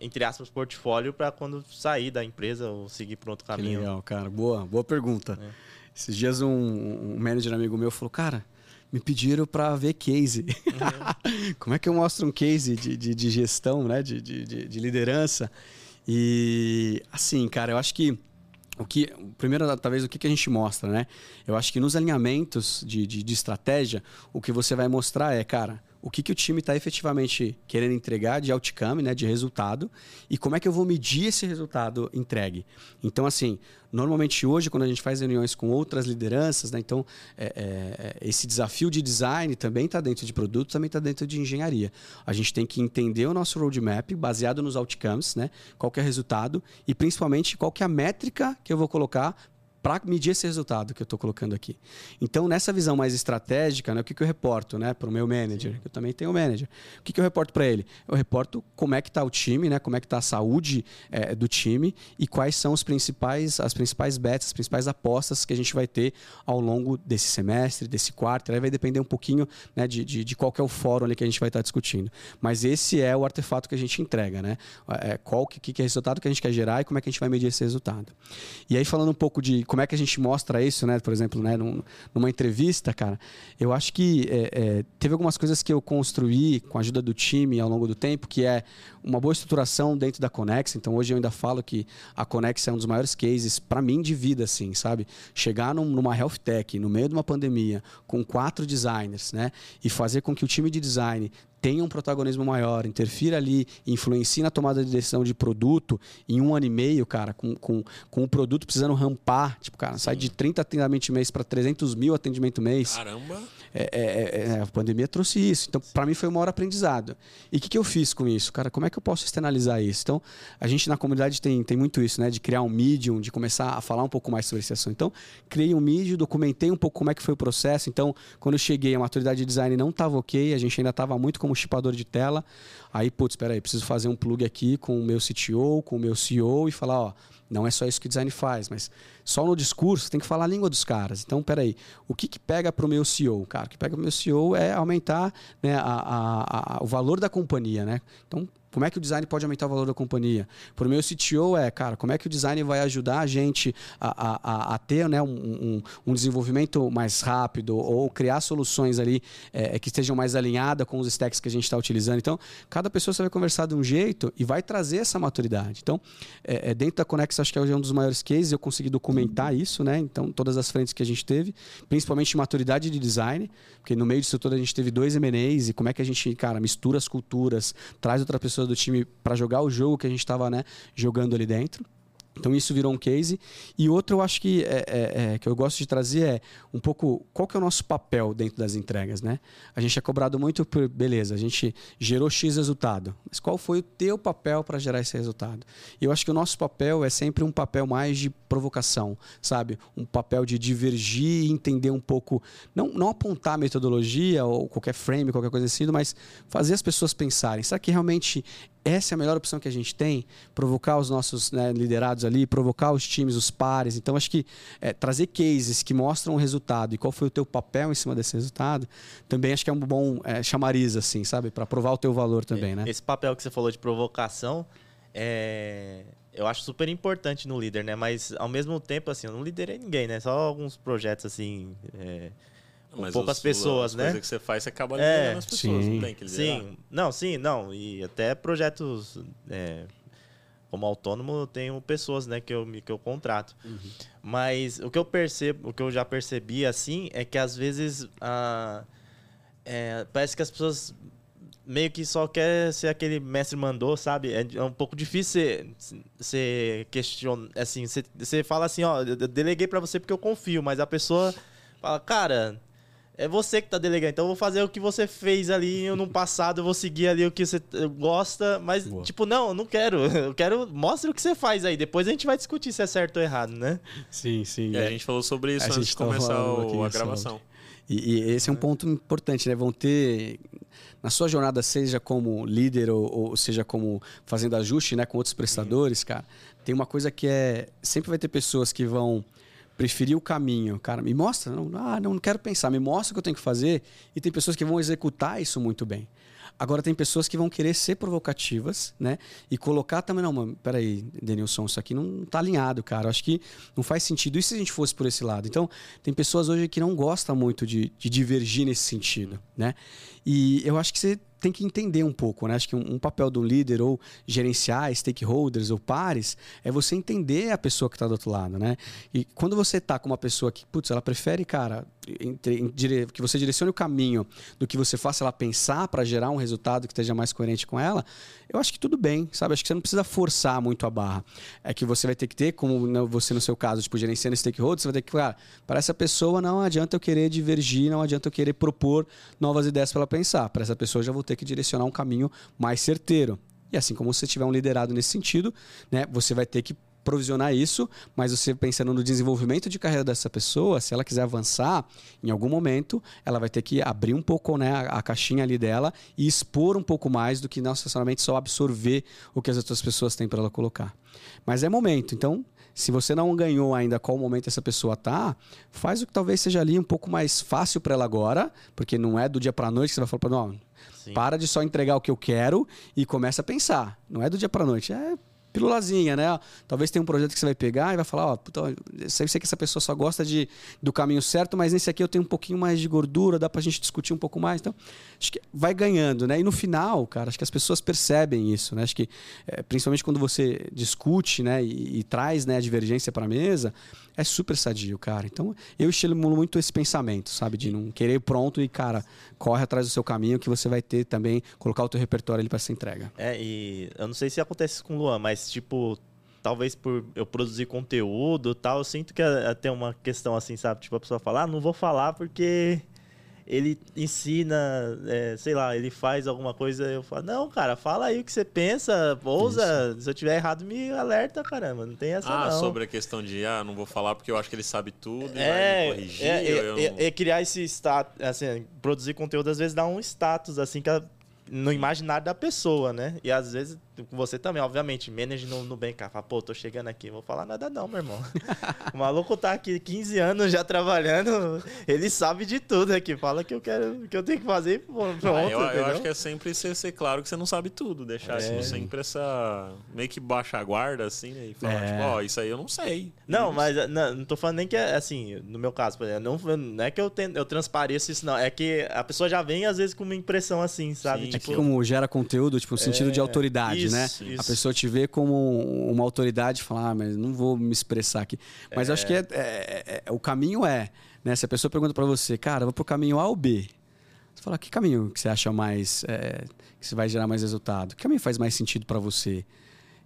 Speaker 2: entre aspas, portfólio para quando sair da empresa ou seguir para outro caminho.
Speaker 3: Que legal, cara. Boa, boa pergunta. É. Esses dias um, um manager amigo meu falou, cara, me pediram para ver case. Uhum. Como é que eu mostro um case de, de, de gestão, né? De, de, de, liderança? E assim, cara, eu acho que o que primeiro talvez o que, que a gente mostra, né? Eu acho que nos alinhamentos de, de, de estratégia, o que você vai mostrar é, cara, o que, que o time está efetivamente querendo entregar de outcome, né, de resultado, e como é que eu vou medir esse resultado entregue. Então, assim, normalmente hoje, quando a gente faz reuniões com outras lideranças, né, então é, é, é esse desafio de design também está dentro de produto, também está dentro de engenharia. A gente tem que entender o nosso roadmap baseado nos outcomes, né, qual que é o resultado, e principalmente qual que é a métrica que eu vou colocar para medir esse resultado que eu estou colocando aqui. Então, nessa visão mais estratégica, né, o que, que eu reporto né, para o meu manager? Sim. Eu também tenho um manager. O que, que eu reporto para ele? Eu reporto como é que está o time, né, como é que está a saúde é, do time e quais são os principais, as principais bets, as principais apostas que a gente vai ter ao longo desse semestre, desse quarto. Aí vai depender um pouquinho né, de, de, de, qual é o fórum ali que a gente vai estar tá discutindo. Mas esse é o artefato que a gente entrega. Né? É, qual que, que é o resultado que a gente quer gerar e como é que a gente vai medir esse resultado. E aí, falando um pouco de como é que a gente mostra isso, né? Por exemplo, né? Num, numa entrevista, cara, eu acho que é, é, teve algumas coisas que eu construí com a ajuda do time ao longo do tempo, que é uma boa estruturação dentro da Conex. Então, hoje eu ainda falo que a Conex é um dos maiores cases para mim de vida, assim, sabe? Chegar num, numa health tech, no meio de uma pandemia, com quatro designers, né? E fazer com que o time de design tenha um protagonismo maior, interfira ali, influencie na tomada de decisão de produto em um ano e meio, cara, com, com, com o produto precisando rampar, tipo, cara, Sim. sai de 30 atendimentos mês para 300 mil atendimento mês.
Speaker 1: Caramba!
Speaker 3: É, é, é, é, a pandemia trouxe isso. Então, para mim, foi o maior aprendizado. E o que, que eu fiz com isso? Cara, como é que eu posso externalizar isso? Então, a gente na comunidade tem, tem muito isso, né? De criar um medium, de começar a falar um pouco mais sobre esse assunto. Então, criei um medium, documentei um pouco como é que foi o processo. Então, quando eu cheguei, a maturidade de design não estava ok, a gente ainda estava muito como chipador de tela. Aí, putz, espera aí, preciso fazer um plug aqui com o meu CTO, com o meu CEO e falar, ó, não é só isso que o design faz, mas só no discurso tem que falar a língua dos caras. Então, peraí, o que, que pega para o meu CEO? Cara, o que pega para o meu CEO é aumentar né, a, a, a, o valor da companhia. Né? Então, como é que o design pode aumentar o valor da companhia? Para o meu CTO é, cara, como é que o design vai ajudar a gente a, a, a ter né, um, um, um, desenvolvimento mais rápido ou criar soluções ali é, que estejam mais alinhadas com os stacks que a gente está utilizando. Então, cada pessoa você vai conversar de um jeito e vai trazer essa maturidade. Então, é, é dentro da Conex, acho que é um dos maiores cases, eu consegui documentar isso, né? Então, todas as frentes que a gente teve, principalmente maturidade de design, porque no meio disso tudo a gente teve dois M&As e como é que a gente, cara, mistura as culturas, traz outra pessoa do time para jogar o jogo que a gente estava né, jogando ali dentro. Então isso virou um case. E outro eu acho que, é, é, é, que eu gosto de trazer é um pouco qual que é o nosso papel dentro das entregas. Né? A gente é cobrado muito por, beleza, a gente gerou X resultado. Mas qual foi o teu papel para gerar esse resultado? E eu acho que o nosso papel é sempre um papel mais de provocação, sabe? Um papel de divergir e entender um pouco, não, não apontar metodologia ou qualquer frame, qualquer coisa assim, mas fazer as pessoas pensarem. Será que realmente essa é a melhor opção que a gente tem, provocar os nossos né, liderados ali, provocar os times, os pares. Então, acho que é, trazer cases que mostram o resultado e qual foi o teu papel em cima desse resultado, também acho que é um bom é, chamariz, assim, sabe? Para provar o teu valor também, né?
Speaker 2: Esse papel que você falou de provocação, é... eu acho super importante no líder, né? Mas, ao mesmo tempo, assim, eu não liderei ninguém, né? Só alguns projetos, assim... É mas poucas os, pessoas, as né?
Speaker 1: Coisa que você faz, você acaba é, as pessoas, sim. não tem que
Speaker 2: liderar. Sim, não, sim, não. E até projetos é, como autônomo, eu tenho pessoas, né, que eu, que eu contrato. Uhum. Mas o que eu percebo, o que eu já percebi, assim, é que às vezes a, é, parece que as pessoas meio que só quer ser aquele mestre mandou, sabe? É, é um pouco difícil você, questionar, assim, você, você fala assim, ó, eu deleguei para você porque eu confio, mas a pessoa fala, cara, é você que tá delegando. Então eu vou fazer o que você fez ali no passado, eu vou seguir ali o que você gosta, mas Boa. tipo, não, eu não quero. Eu quero mostra o que você faz aí. Depois a gente vai discutir se é certo ou errado, né?
Speaker 3: Sim, sim.
Speaker 1: E é. a gente falou sobre isso a antes de começar o, a gravação.
Speaker 3: E, e, esse é um ponto importante, né? Vão ter na sua jornada, seja como líder ou, ou seja como fazendo ajuste, né, com outros prestadores, uhum. cara, tem uma coisa que é sempre vai ter pessoas que vão preferir o caminho, cara, me mostra, não, ah, não quero pensar, me mostra o que eu tenho que fazer e tem pessoas que vão executar isso muito bem. Agora tem pessoas que vão querer ser provocativas, né? E colocar também, não, mano, peraí, Denilson, isso aqui não tá alinhado, cara. Acho que não faz sentido. E se a gente fosse por esse lado? Então, tem pessoas hoje que não gostam muito de, de divergir nesse sentido, né? E eu acho que você tem que entender um pouco, né? Acho que um, um, papel do líder ou gerenciar stakeholders ou pares é você entender a pessoa que está do outro lado, né? E quando você está com uma pessoa que, putz, ela prefere, cara, entre, que você direcione o caminho do que você faça ela pensar para gerar um resultado que esteja mais coerente com ela, eu acho que tudo bem, sabe? Acho que você não precisa forçar muito a barra. É que você vai ter que ter, como você no seu caso, tipo, gerenciando stakeholders, você vai ter que, cara, para essa pessoa não adianta eu querer divergir, não adianta eu querer propor novas ideias para ela pensar. Para essa pessoa eu já vou ter que direcionar um caminho mais certeiro. E assim como você tiver um liderado nesse sentido, né, você vai ter que provisionar isso, mas você pensando no desenvolvimento de carreira dessa pessoa, se ela quiser avançar, em algum momento ela vai ter que abrir um pouco né, a, a caixinha ali dela e expor um pouco mais do que não necessariamente só absorver o que as outras pessoas têm para ela colocar. Mas é momento, então se você não ganhou ainda qual momento essa pessoa tá, faz o que talvez seja ali um pouco mais fácil para ela agora, porque não é do dia para noite que você vai falar para não, Sim. Para de só entregar o que eu quero e começa a pensar. Não é do dia para noite, é pilulazinha, né? Talvez tenha um projeto que você vai pegar e vai falar, ó, puta, eu sei que essa pessoa só gosta de, do caminho certo, mas nesse aqui eu tenho um pouquinho mais de gordura, dá pra gente discutir um pouco mais. Então, acho que vai ganhando, né? E no final, cara, acho que as pessoas percebem isso, né? Acho que, é, principalmente quando você discute, né, e, e traz né, a divergência para a mesa, é super sadio, cara. Então, eu estimulo muito esse pensamento, sabe? De não querer pronto e, cara, corre atrás do seu caminho que você vai ter também, colocar o teu repertório ali para ser entrega.
Speaker 2: É, e eu não sei se acontece com o Luan, mas, tipo, talvez por eu produzir conteúdo tal, eu sinto que até uma questão assim, sabe? Tipo, a pessoa fala, ah, não vou falar porque ele ensina, é, sei lá, ele faz alguma coisa, eu falo, não, cara, fala aí o que você pensa, ousa, Isso. se eu tiver errado, me alerta, caramba, não tem essa
Speaker 1: ah,
Speaker 2: não.
Speaker 1: sobre a questão de, ah, não vou falar porque eu acho que ele sabe tudo e é, vai me corrigir. É, é,
Speaker 2: não... é, criar esse status, assim, produzir conteúdo às vezes dá um status, assim, que a, no imaginário da pessoa, né? E às vezes com você também, obviamente, manager no, no bem, cara, fala, pô, tô chegando aqui, não vou falar nada não, meu irmão. o maluco tá aqui 15 anos já trabalhando, ele sabe de tudo aqui, fala que eu quero, que eu tenho que fazer pronto, ah,
Speaker 1: eu, eu, acho que é sempre ser, ser, claro que você não sabe tudo, deixar é. assim, sempre essa, meio que baixa a guarda, assim, né, e falar, é. tipo, ó, oh, isso aí eu não sei.
Speaker 2: Não, mas não, não tô falando nem que é, assim, no meu caso, não, não é que eu, tenho, eu transpareço isso, não, é que a pessoa já vem, às vezes, com uma impressão assim, sabe?
Speaker 3: Sim, tipo, é que como gera conteúdo, tipo, o sentido de é, autoridade, isso, né? Isso. A pessoa te vê como uma autoridade e fala, ah, mas não vou me expressar aqui. Mas é. acho que é, é, é, o caminho é, né? Se a pessoa pergunta para você, cara, vou pro caminho A ou B? Você fala, que caminho que você acha mais, é, que você vai gerar mais resultado? Que caminho faz mais sentido para você?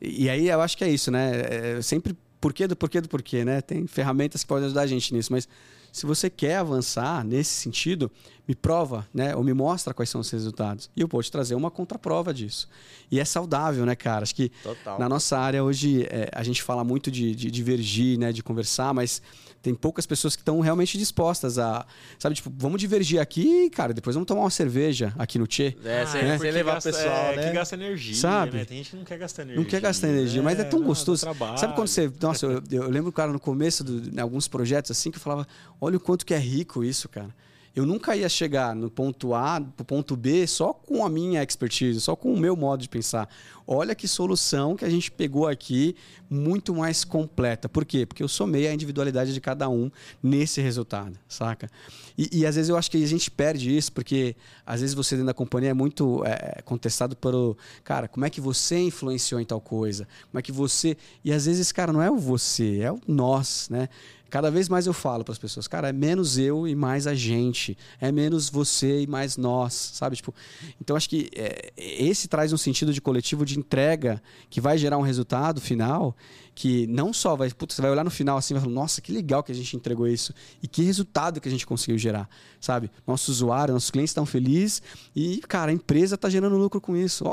Speaker 3: E, e, aí eu acho que é isso, né? É sempre porquê do porquê do porquê, né? Tem ferramentas que podem ajudar a gente nisso, mas se você quer avançar nesse sentido, me prova, né? Ou me mostra quais são os resultados. E eu vou te trazer uma contraprova disso. E é saudável, né, cara? Acho que Total. na nossa área hoje é, a gente fala muito de, de divergir, né? De conversar, mas tem poucas pessoas que estão realmente dispostas a. Sabe, tipo, vamos divergir aqui, cara, depois vamos tomar uma cerveja aqui no Tchê.
Speaker 2: É, sem, né? sem levar gasta, o pessoal, é,
Speaker 1: né? que gasta energia.
Speaker 3: Sabe?
Speaker 1: Né? Tem gente que não quer gastar energia.
Speaker 3: Não quer gastar energia, é, mas é tão gostoso. Sabe quando você. Nossa, eu, eu lembro, cara, no começo de né, alguns projetos assim, que eu falava, olha o quanto que é rico isso, cara eu nunca ia chegar no ponto A, no ponto B, só com a minha expertise, só com o meu modo de pensar. Olha que solução que a gente pegou aqui, muito mais completa. Por quê? Porque eu somei a individualidade de cada um nesse resultado, saca? E, e às vezes eu acho que a gente perde isso, porque às vezes você dentro da companhia é muito é, contestado pelo. Cara, como é que você influenciou em tal coisa? Como é que você. E às vezes, cara, não é o você, é o nós, né? Cada vez mais eu falo para as pessoas, cara, é menos eu e mais a gente, é menos você e mais nós, sabe? Tipo, então acho que é, esse traz um sentido de coletivo de entrega que vai gerar um resultado final que não só vai, putz, você vai olhar no final assim, vai falar, nossa, que legal que a gente entregou isso e que resultado que a gente conseguiu gerar, sabe? Nosso usuário, nossos clientes estão felizes e, cara, a empresa está gerando lucro com isso.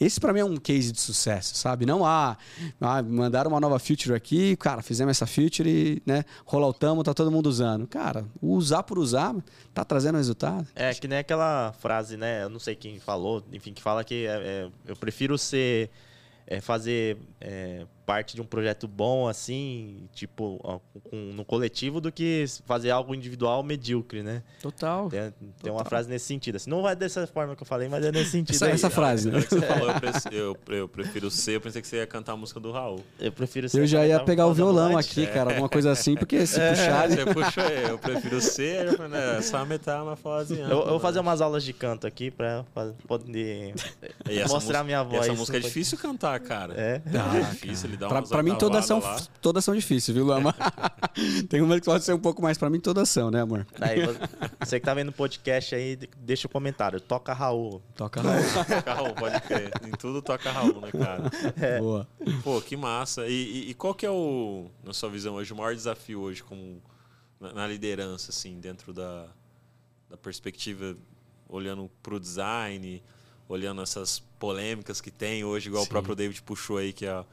Speaker 3: Esse para mim é um case de sucesso, sabe? Não há, ah, mandaram uma nova feature aqui, cara, fizemos essa feature e, né, rolloutamos, tá todo mundo usando. Cara, usar por usar tá trazendo resultado.
Speaker 2: É que nem aquela frase, né? Eu não sei quem falou, enfim, que fala que é, é, eu prefiro ser é, fazer é, parte de um projeto bom, assim, tipo, ó, com, no coletivo, do que fazer algo individual medíocre, né?
Speaker 3: Total.
Speaker 2: Tem, tem uma frase nesse sentido. Assim, não vai dessa forma que eu falei, mas é nesse sentido.
Speaker 3: Essa,
Speaker 2: aí.
Speaker 3: essa frase, né?
Speaker 1: Que você falou, eu, pre- eu, eu prefiro ser, eu pensei que você ia cantar a música do Raul.
Speaker 2: Eu prefiro ser
Speaker 3: Eu já ia pegar o violão
Speaker 2: noite.
Speaker 3: aqui, cara, alguma coisa assim, porque se puxar.
Speaker 1: Você puxou, eu prefiro ser, né, só fase
Speaker 2: Eu, eu vou fazer umas aulas de canto aqui pra poder mostrar
Speaker 1: música-
Speaker 2: minha voz.
Speaker 1: Essa música é difícil cantar, cara.
Speaker 2: É.
Speaker 1: É difícil, ele dá
Speaker 3: Pra, mim, todas são, todas são difíceis, viu, Lama? Tem uma que pode ser um pouco mais, pra mim, todas são, né, amor?
Speaker 2: Aí, você que tá vendo o podcast aí, deixa o comentário. Toca Raul.
Speaker 3: Toca lá.
Speaker 1: Toca Raul, pode crer. Em tudo toca Raul, né, cara?
Speaker 3: Boa.
Speaker 1: Pô, que massa. E, e- e qual que é o, na sua visão hoje, o maior desafio hoje como na, na liderança, assim, dentro da, da perspectiva, olhando pro design, olhando essas polêmicas que tem hoje, igual
Speaker 3: Sim.
Speaker 1: o próprio David puxou aí, que a,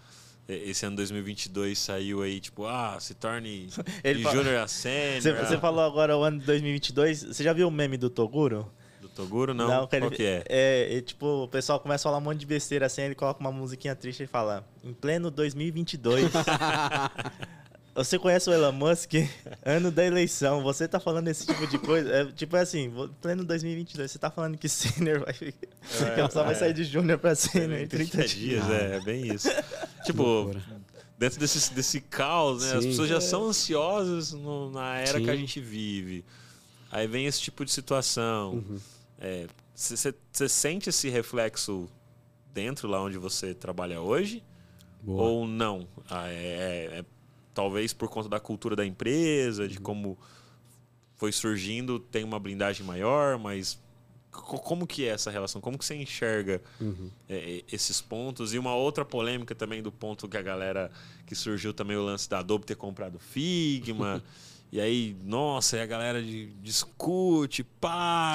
Speaker 1: esse ano 2022 saiu aí, tipo, ah, se torne
Speaker 2: Ele
Speaker 1: de
Speaker 2: fala-
Speaker 1: júnior a sênior.
Speaker 2: Você, você falou agora o ano de 2022. Você já viu o meme do Toguro?
Speaker 1: Do Toguro, não?
Speaker 2: cara,
Speaker 1: qual que é?
Speaker 2: É, é, tipo, o pessoal começa a falar um monte de besteira assim, ele coloca uma musiquinha triste e fala: Em pleno 2022. Você conhece o Elon Musk? Ano da eleição. Você tá falando esse tipo de coisa? É, tipo assim, pleno 2022. Você tá falando que sênior vai. que ela só vai
Speaker 1: é.
Speaker 2: sair de júnior pra sênior em 30 dias.
Speaker 1: é, é bem isso. tipo, dentro desse, desse caos, né? As
Speaker 3: Sim.
Speaker 1: pessoas já são ansiosas no- na era
Speaker 3: Sim.
Speaker 1: que a gente vive. Aí vem esse tipo de situação.
Speaker 3: Uhum.
Speaker 1: Você sente esse reflexo dentro lá onde você trabalha hoje?
Speaker 3: Boa.
Speaker 1: Ou não? Ah, é, é- é talvez por conta da cultura da empresa,
Speaker 3: Uhum.
Speaker 1: de como foi surgindo, tem uma blindagem maior, mas co- como que é essa relação? Como que você enxerga
Speaker 3: Uhum.
Speaker 1: é, é, esses pontos? E uma outra polêmica também do ponto que a galera que surgiu também o lance da Adobe ter comprado Figma. E aí, nossa, aí a galera de- discute,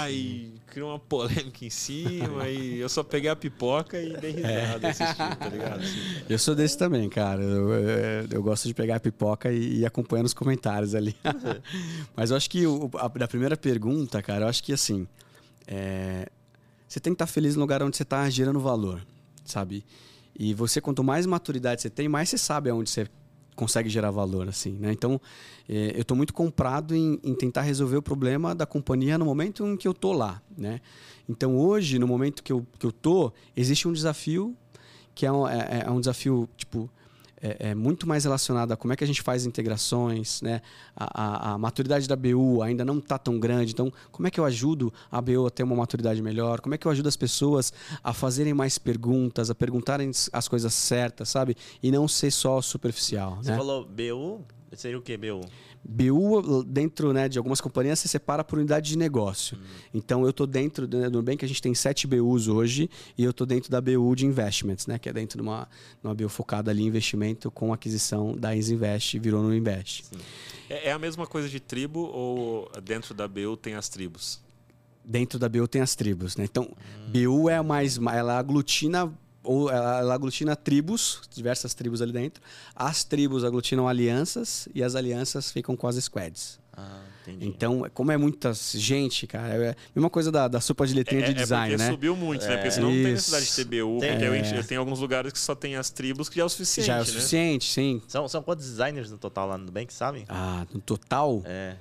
Speaker 1: e cria uma polêmica em cima. e eu só peguei a pipoca e dei risada assistindo, tá ligado? Assim,
Speaker 3: Eu sou desse também, cara. Eu, eu- eu gosto de pegar a pipoca e ir acompanhando os comentários ali. Mas eu acho que o, a, da primeira pergunta, cara, eu acho que assim. é, você tem que estar feliz no lugar onde você está gerando valor, sabe? E você, quanto mais maturidade você tem, mais você sabe aonde você consegue gerar valor, assim, né? Então, é, eu estou muito comprado em, em tentar resolver o problema da companhia no momento em que eu tô lá, né? Então, hoje, no momento que eu, que eu tô, existe um desafio que é um, é- é um desafio, tipo, é, é muito mais relacionado a como é que a gente faz integrações, né? A, a- a maturidade da BU ainda não está tão grande, então como é que eu ajudo a BU a ter uma maturidade melhor? Como é que eu ajudo as pessoas a fazerem mais perguntas, a perguntarem as coisas certas, sabe? E não ser só superficial,
Speaker 2: Você
Speaker 3: né?
Speaker 2: falou BU? Seria o que, BU?
Speaker 3: BU, dentro né, de algumas companhias, se separa por unidade de negócio. Então, eu estou dentro né, do Nubank, a gente tem sete BUs hoje, e eu estou dentro da BU de Investments, né, que é dentro de uma, uma BU focada ali em investimento com aquisição da Isinvest, virou no Invest.
Speaker 1: É, é a mesma coisa de tribo ou dentro da BU tem as tribos?
Speaker 3: Dentro da BU tem as tribos. Né? Então, BU é mais. Ela aglutina. Ou ela, ela aglutina tribos, diversas tribos ali dentro. As tribos aglutinam alianças e as alianças ficam com as squads.
Speaker 2: Ah, entendi.
Speaker 3: Então, como é muita gente, cara, é a mesma coisa da, da sopa de letrinha de design,
Speaker 1: é porque
Speaker 3: né?
Speaker 1: subiu muito, né? Porque senão não tem
Speaker 3: Isso.
Speaker 1: necessidade de ter BU.
Speaker 2: Tem.
Speaker 1: Porque eu,
Speaker 3: É.
Speaker 1: enx- eu tenho alguns lugares que só tem as tribos que já é o suficiente,
Speaker 3: Já é o
Speaker 1: né?
Speaker 3: suficiente, sim.
Speaker 2: São, são quantos designers no total lá no Nubank, sabe?
Speaker 3: Ah, no total,
Speaker 2: É.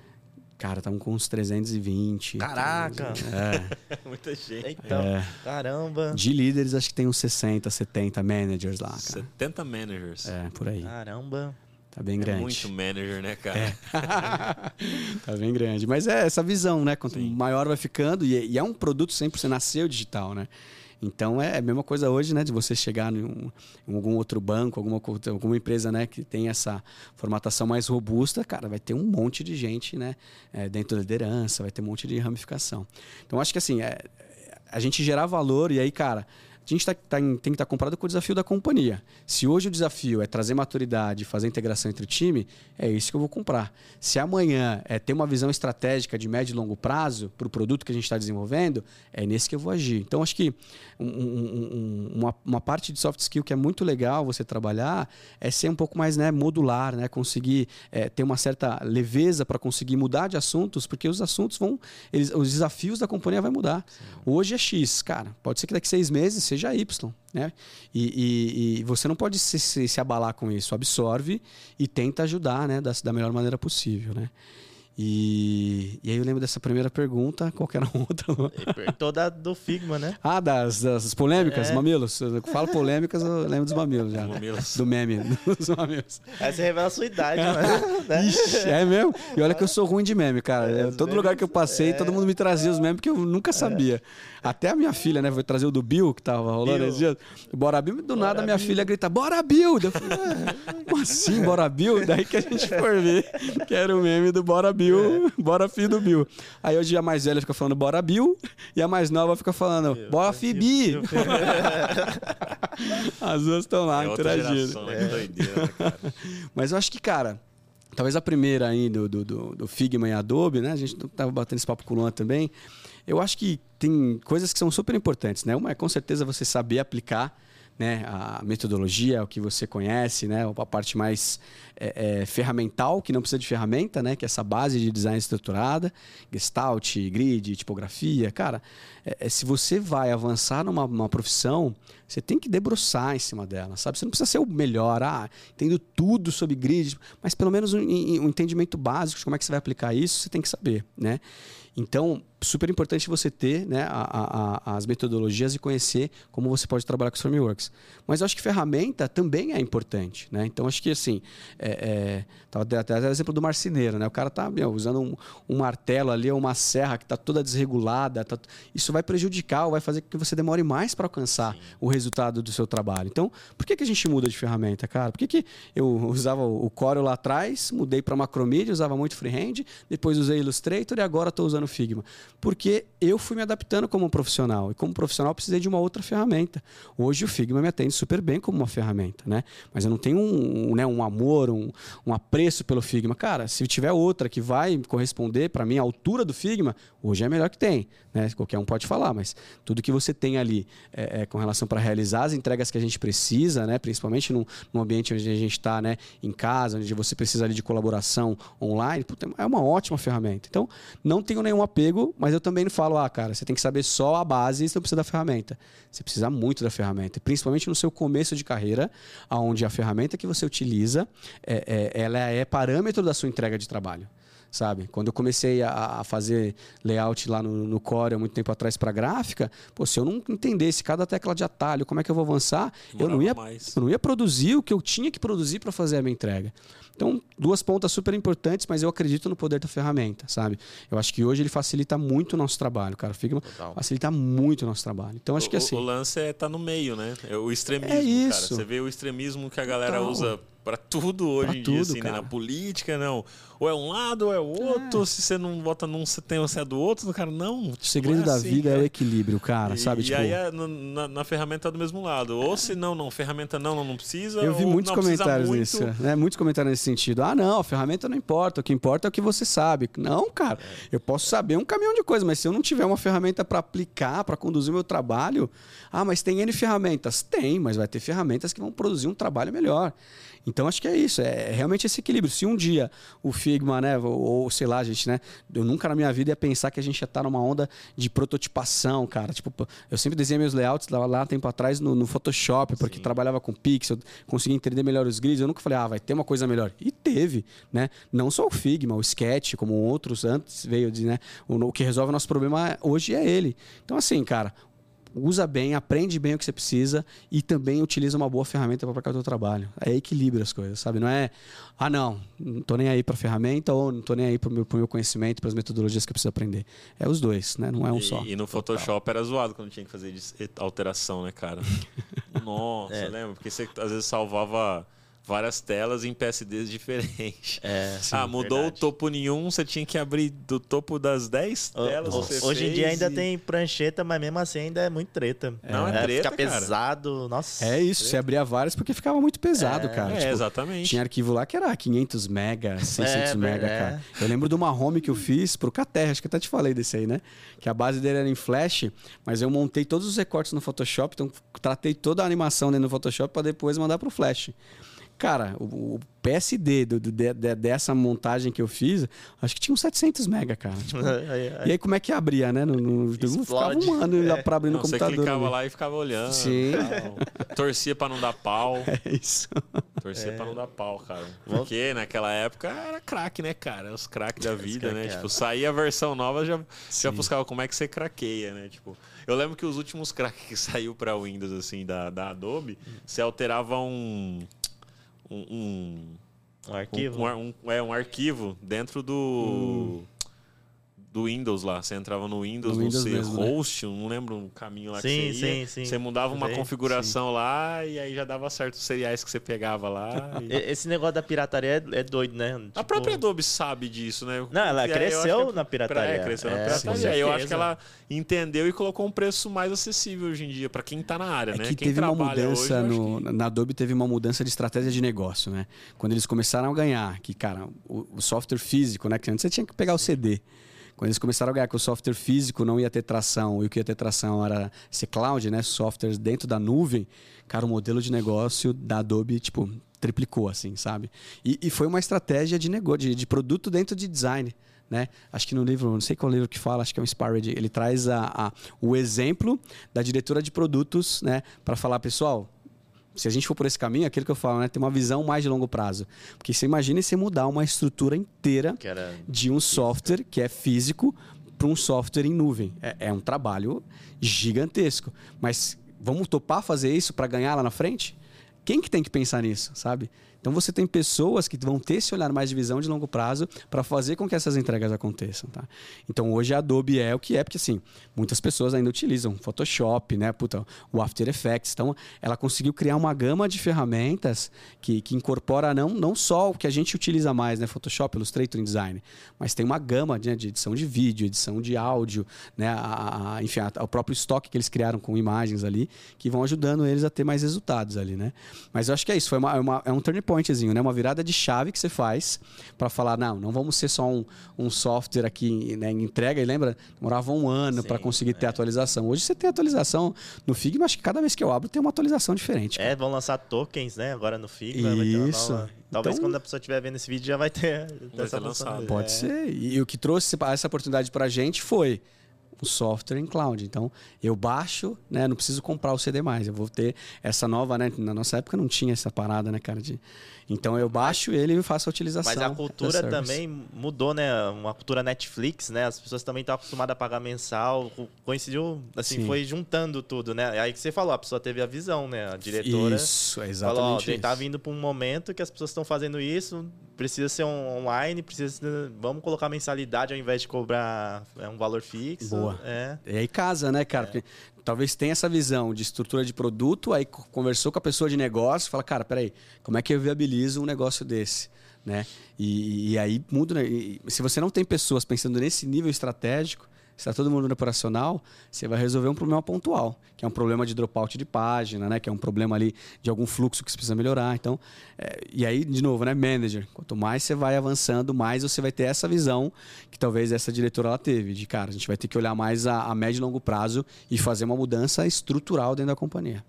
Speaker 3: cara, estamos com uns 320.
Speaker 2: Caraca!
Speaker 3: É.
Speaker 1: Muita gente.
Speaker 2: Então,
Speaker 3: É.
Speaker 2: caramba.
Speaker 3: De líderes, acho que tem uns 60, 70 managers lá, cara.
Speaker 1: 70 managers.
Speaker 3: É, por aí.
Speaker 2: Caramba.
Speaker 3: Tá bem
Speaker 1: É
Speaker 3: grande.
Speaker 1: muito manager, né, cara?
Speaker 3: Tá bem grande. Mas é essa visão, né? Quanto
Speaker 1: Sim.
Speaker 3: maior vai ficando, e, e é um produto sempre você nasceu digital, né? Então é a mesma coisa hoje, né? De você chegar em, um- em algum outro banco, alguma, alguma empresa, né? Que tem essa formatação mais robusta, cara, vai ter um monte de gente, né? é, dentro da liderança, vai ter um monte de ramificação. Então acho que assim, é, a gente gerar valor, e aí, cara, a gente tá, tá em- tem que estar comprado com o desafio da companhia. Se hoje o desafio é trazer maturidade, fazer integração entre o time, é isso que eu vou comprar. Se amanhã é ter uma visão estratégica de médio e longo prazo para o produto que a gente está desenvolvendo, é nesse que eu vou agir. Então, acho que um- um- um- uma, uma parte de soft skill que é muito legal você trabalhar é ser um pouco mais né, modular, né? conseguir é, ter uma certa leveza para conseguir mudar de assuntos, porque os assuntos vão. Eles, os desafios da companhia vai mudar. Hoje é X, cara. Pode ser que daqui seis meses seja seja Y, né? E, e, e você não pode se, se, se, abalar com isso. Absorve e tenta ajudar, né? Da, da melhor maneira possível, né? E, e aí eu lembro dessa primeira pergunta, qual que era a outra?
Speaker 2: Toda do Figma, né?
Speaker 3: Ah, das, das polêmicas, é. mamilos. Eu falo polêmicas, eu lembro dos mamilos já. Mamilos. Do meme, dos
Speaker 2: mamilos. Aí você revela a sua idade.
Speaker 3: Né? Ixi, é mesmo? E olha que eu sou ruim de meme, cara. É, todo lugar que eu passei, é. todo mundo me trazia os memes que eu nunca sabia. Até a minha filha, né? Foi trazer o do Bill, que tava rolando esses dias. Bora Bill, do Bora nada minha Bill. filha grita, Bora Bill! Eu falei, como assim, Bora Bill? Daí que a gente foi ver que era o meme do Bora Bill, é. Bora Filho do Bill. Aí hoje a mais velha fica falando Bora Bill e a mais nova fica falando Bora Fibi. As duas estão lá é interagindo. Geração, é. Doideira, né, cara. Mas eu acho que, cara, talvez a primeira aí do, do, do, do Figma e Adobe, né? A gente tava batendo esse papo com o Luan também. Eu acho que tem coisas que são super importantes, né? Uma é com certeza você saber aplicar né, a metodologia, o que você conhece, né, a parte mais é, é, ferramental, que não precisa de ferramenta, né, que é essa base de design estruturada, gestalt, grid, tipografia. Cara, é, é se você vai avançar numa profissão, você tem que debruçar em cima dela, sabe? Você não precisa ser o melhor, ah, entendo tudo sobre grid, mas pelo menos um, um entendimento básico de como é que você vai aplicar isso, você tem que saber, né? Então, super importante você ter né, a, a, as metodologias e conhecer como você pode trabalhar com os frameworks. Mas eu acho que ferramenta também é importante. Né? Então, acho que assim, é, é, até o exemplo do marceneiro. Né? O cara está usando um, um, martelo ali, uma serra que está toda desregulada. Tá, isso vai prejudicar ou vai fazer com que você demore mais para alcançar Sim. o resultado do seu trabalho. Então, por que, que a gente muda de ferramenta, cara? Por que, que eu usava o Corel lá atrás, mudei para Macromedia, usava muito Freehand, depois usei Illustrator e agora estou usando Figma? Porque eu fui me adaptando como profissional. E como profissional, precisei de uma outra ferramenta. Hoje o Figma me atende super bem como uma ferramenta, né? Mas eu não tenho um, né, um amor, um, um apreço pelo Figma. Cara, se tiver outra que vai corresponder para mim à altura do Figma, hoje é melhor que tem. Né? Qualquer um pode falar, mas tudo que você tem ali é, é com relação para realizar as entregas que a gente precisa, né? principalmente num, num ambiente onde a gente está né? em casa, onde você precisa ali de colaboração online, é uma ótima ferramenta. Então, não tenho nenhum apego, mas eu também não falo, ah, cara, você tem que saber só a base e você não precisa da ferramenta. Você precisa muito da ferramenta, principalmente no seu começo de carreira, onde a ferramenta que você utiliza, é, é, ela é parâmetro da sua entrega de trabalho sabe? Quando eu comecei a, a fazer layout lá no, no Core há muito tempo atrás para gráfica, pô, se eu não entendesse cada tecla de atalho, como é que eu vou avançar, eu não, ia, eu não ia produzir o que eu tinha que produzir para fazer a minha entrega. Então, duas pontas super importantes, mas eu acredito no poder da ferramenta, sabe? Eu acho que hoje ele facilita muito o nosso trabalho, cara. Figma Total. facilita muito o nosso trabalho. Então, acho
Speaker 1: o,
Speaker 3: que assim.
Speaker 1: O lance é tá no meio, né? É o extremismo, é isso. cara. Você vê o extremismo que a galera Total. usa para tudo hoje pra em tudo, dia, assim, né? na política, não. Ou é um lado ou é o outro. É. Se você não vota num, você tem você é do outro, cara, não.
Speaker 3: O segredo é da assim, vida é. é o equilíbrio, cara,
Speaker 1: e,
Speaker 3: sabe?
Speaker 1: E
Speaker 3: tipo...
Speaker 1: aí é, na, na, ferramenta é do mesmo lado. Ou se não, não, ferramenta não, não, não precisa.
Speaker 3: Eu vi muitos
Speaker 1: não,
Speaker 3: comentários nisso, né? Muitos comentários nesse sentido. Ah, não, a ferramenta não importa, o que importa é o que você sabe. Não, cara, é. eu posso saber um caminhão de coisas, mas se eu não tiver uma ferramenta para aplicar, para conduzir o meu trabalho, ah, mas tem N ferramentas? Tem, mas vai ter ferramentas que vão produzir um trabalho melhor. Então acho que é isso, é realmente esse equilíbrio. Se um dia o Figma, né, ou, ou sei lá, gente, né, eu nunca na minha vida ia pensar que a gente ia estar numa onda de prototipação, cara. Tipo, eu sempre desenhei meus layouts lá, lá tempo atrás no, no Photoshop, porque Sim. trabalhava com pixel, conseguia entender melhor os grids. Eu nunca falei, ah, vai ter uma coisa melhor. E teve, né? Não só o Figma, o Sketch, como outros antes veio de, né, o, o que resolve o nosso problema hoje é ele. Então assim, cara, usa bem, aprende bem o que você precisa e também utiliza uma boa ferramenta para aplicar o seu trabalho. É equilíbrio as coisas, sabe? Não é, ah, não, não tô nem aí para ferramenta ou não tô nem aí para o meu, meu conhecimento, para as metodologias que eu preciso aprender. É os dois, né? Não é um
Speaker 1: e,
Speaker 3: só.
Speaker 1: E no Photoshop era zoado quando tinha que fazer alteração, né, cara? Nossa, é. lembra? Porque você às vezes salvava várias telas em PSDs diferentes. É, sim, ah, mudou verdade. o topo nenhum, você tinha que abrir do topo das 10 telas.
Speaker 2: O, hoje em dia ainda e... tem prancheta, mas mesmo assim ainda é muito treta.
Speaker 1: É. Não, é, é treta,
Speaker 2: Fica cara. pesado, nossa.
Speaker 3: É isso, treta. você abria várias porque ficava muito pesado, é, cara.
Speaker 1: É, tipo, exatamente.
Speaker 3: Tinha arquivo lá que era 500 mega, 600 é, mega, é. cara. Eu lembro de uma home que eu fiz pro Caterra, acho que até te falei desse aí, né? Que a base dele era em Flash, mas eu montei todos os recortes no Photoshop, então tratei toda a animação dentro no Photoshop para depois mandar pro Flash. Cara, o, o PSD do, do, de, dessa montagem que eu fiz, acho que tinha uns 700 mega, cara. Tipo, e aí como é que abria, né? No, no, ficava um ano é. pra abrir no não, computador.
Speaker 1: Você clicava ali. lá e ficava olhando. Sim. Torcia pra não dar pau.
Speaker 3: É isso.
Speaker 1: Torcia é. pra não dar pau, cara. Porque naquela época era craque, né, cara? Os craques da vida, né? Tipo, saía a versão nova, já, já buscava como é que você craqueia, né? Tipo, eu lembro que os últimos craques que saiu pra Windows, assim, da, da Adobe, você alterava um um,
Speaker 2: um, um arquivo?
Speaker 1: Um, um, é, um arquivo dentro do. Hum do Windows lá. Você entrava no Windows, no, no mesmo, né? host, né? não lembro um caminho lá sim, que você ia. Sim, sim. Você mudava uma configuração sim. lá e aí já dava certo os seriais que você pegava lá.
Speaker 2: E... Esse negócio da pirataria é, é doido, né?
Speaker 1: Tipo... A própria Adobe sabe disso, né?
Speaker 2: Não, ela cresceu na pirataria.
Speaker 1: É, cresceu é, na pirataria. Sim, eu acho que ela entendeu e colocou um preço mais acessível hoje em dia para quem está na área,
Speaker 3: é
Speaker 1: né?
Speaker 3: Que
Speaker 1: quem
Speaker 3: teve uma mudança hoje, no, que... na Adobe teve uma mudança de estratégia de negócio, né? Quando eles começaram a ganhar, que cara, o, o software físico, né? Que antes você tinha que pegar o CD. Quando eles começaram a ganhar que o software físico não ia ter tração e o que ia ter tração era ser cloud, né? Softwares dentro da nuvem, cara, o modelo de negócio da Adobe, tipo, triplicou, assim, sabe? E, e foi uma estratégia de negócio, de, de, produto dentro de design. Né? Acho que no livro, não sei qual livro que fala, acho que é o Inspired, ele traz a, a, o exemplo da diretora de produtos né, para falar, pessoal, se a gente for por esse caminho, aquilo que eu falo, né? Ter uma visão mais de longo prazo. Porque você imagina você mudar uma estrutura inteira de um software que é físico para um software em nuvem. É, é, um trabalho gigantesco. Mas vamos topar fazer isso para ganhar lá na frente? Quem que tem que pensar nisso, sabe? Então você tem pessoas que vão ter esse olhar mais de visão de longo prazo para fazer com que essas entregas aconteçam, tá? Então hoje a Adobe é o que é, porque assim, muitas pessoas ainda utilizam Photoshop, né, Puta, o After Effects. Então ela conseguiu criar uma gama de ferramentas que, que incorpora não, não só o que a gente utiliza mais, né, Photoshop, Illustrator, InDesign, mas tem uma gama né, de edição de vídeo, edição de áudio, né, a, a, enfim, a, o próprio estoque que eles criaram com imagens ali, que vão ajudando eles a ter mais resultados ali, né? Mas eu acho que é isso, foi uma, é uma, é um turning pointzinho, né? Uma virada de chave que você faz para falar, não, não vamos ser só um, um software aqui né, em entrega. E lembra, demorava um ano para conseguir é. ter atualização. Hoje você tem atualização no Figma, acho que cada vez que eu abro tem uma atualização diferente.
Speaker 2: Cara. É, vão lançar tokens, né? Agora no Figma. Isso. Nova... Talvez então, quando a pessoa estiver vendo esse vídeo já vai ter,
Speaker 1: vai essa lançado.
Speaker 3: Pode é. ser. E o que trouxe essa oportunidade para a gente foi o software em cloud. Então, eu baixo, né? Não preciso comprar o CD mais. Eu vou ter essa nova, né? Na nossa época não tinha essa parada, né, cara? De... Então eu baixo ele e faço a utilização.
Speaker 2: Mas a cultura também mudou, né? Uma cultura Netflix, né? As pessoas também estão acostumadas a pagar mensal. Coincidiu, assim, Sim. foi juntando tudo, né? Aí que você falou, a pessoa teve a visão, né? A diretora.
Speaker 3: Isso, é exatamente. Falou, ó,
Speaker 2: isso. tá vindo para um momento que as pessoas estão fazendo isso, precisa ser online, precisa ser, vamos colocar mensalidade ao invés de cobrar é, um valor fixo.
Speaker 3: Boa. É. E aí casa, né, cara? É. talvez tenha essa visão de estrutura de produto, aí conversou com a pessoa de negócio, fala, cara, peraí, como é que eu viabilizo um negócio desse? Né? E, e aí muda. Né? Se você não tem pessoas pensando nesse nível estratégico, está todo mundo no operacional, você vai resolver um problema pontual, que é um problema de dropout de página, né? Que é um problema ali de algum fluxo que você precisa melhorar. Então, é, e aí, de novo, né? Manager. Quanto mais você vai avançando, mais você vai ter essa visão que talvez essa diretora ela teve. De, cara, a gente vai ter que olhar mais a, a médio e longo prazo e fazer uma mudança estrutural dentro da companhia.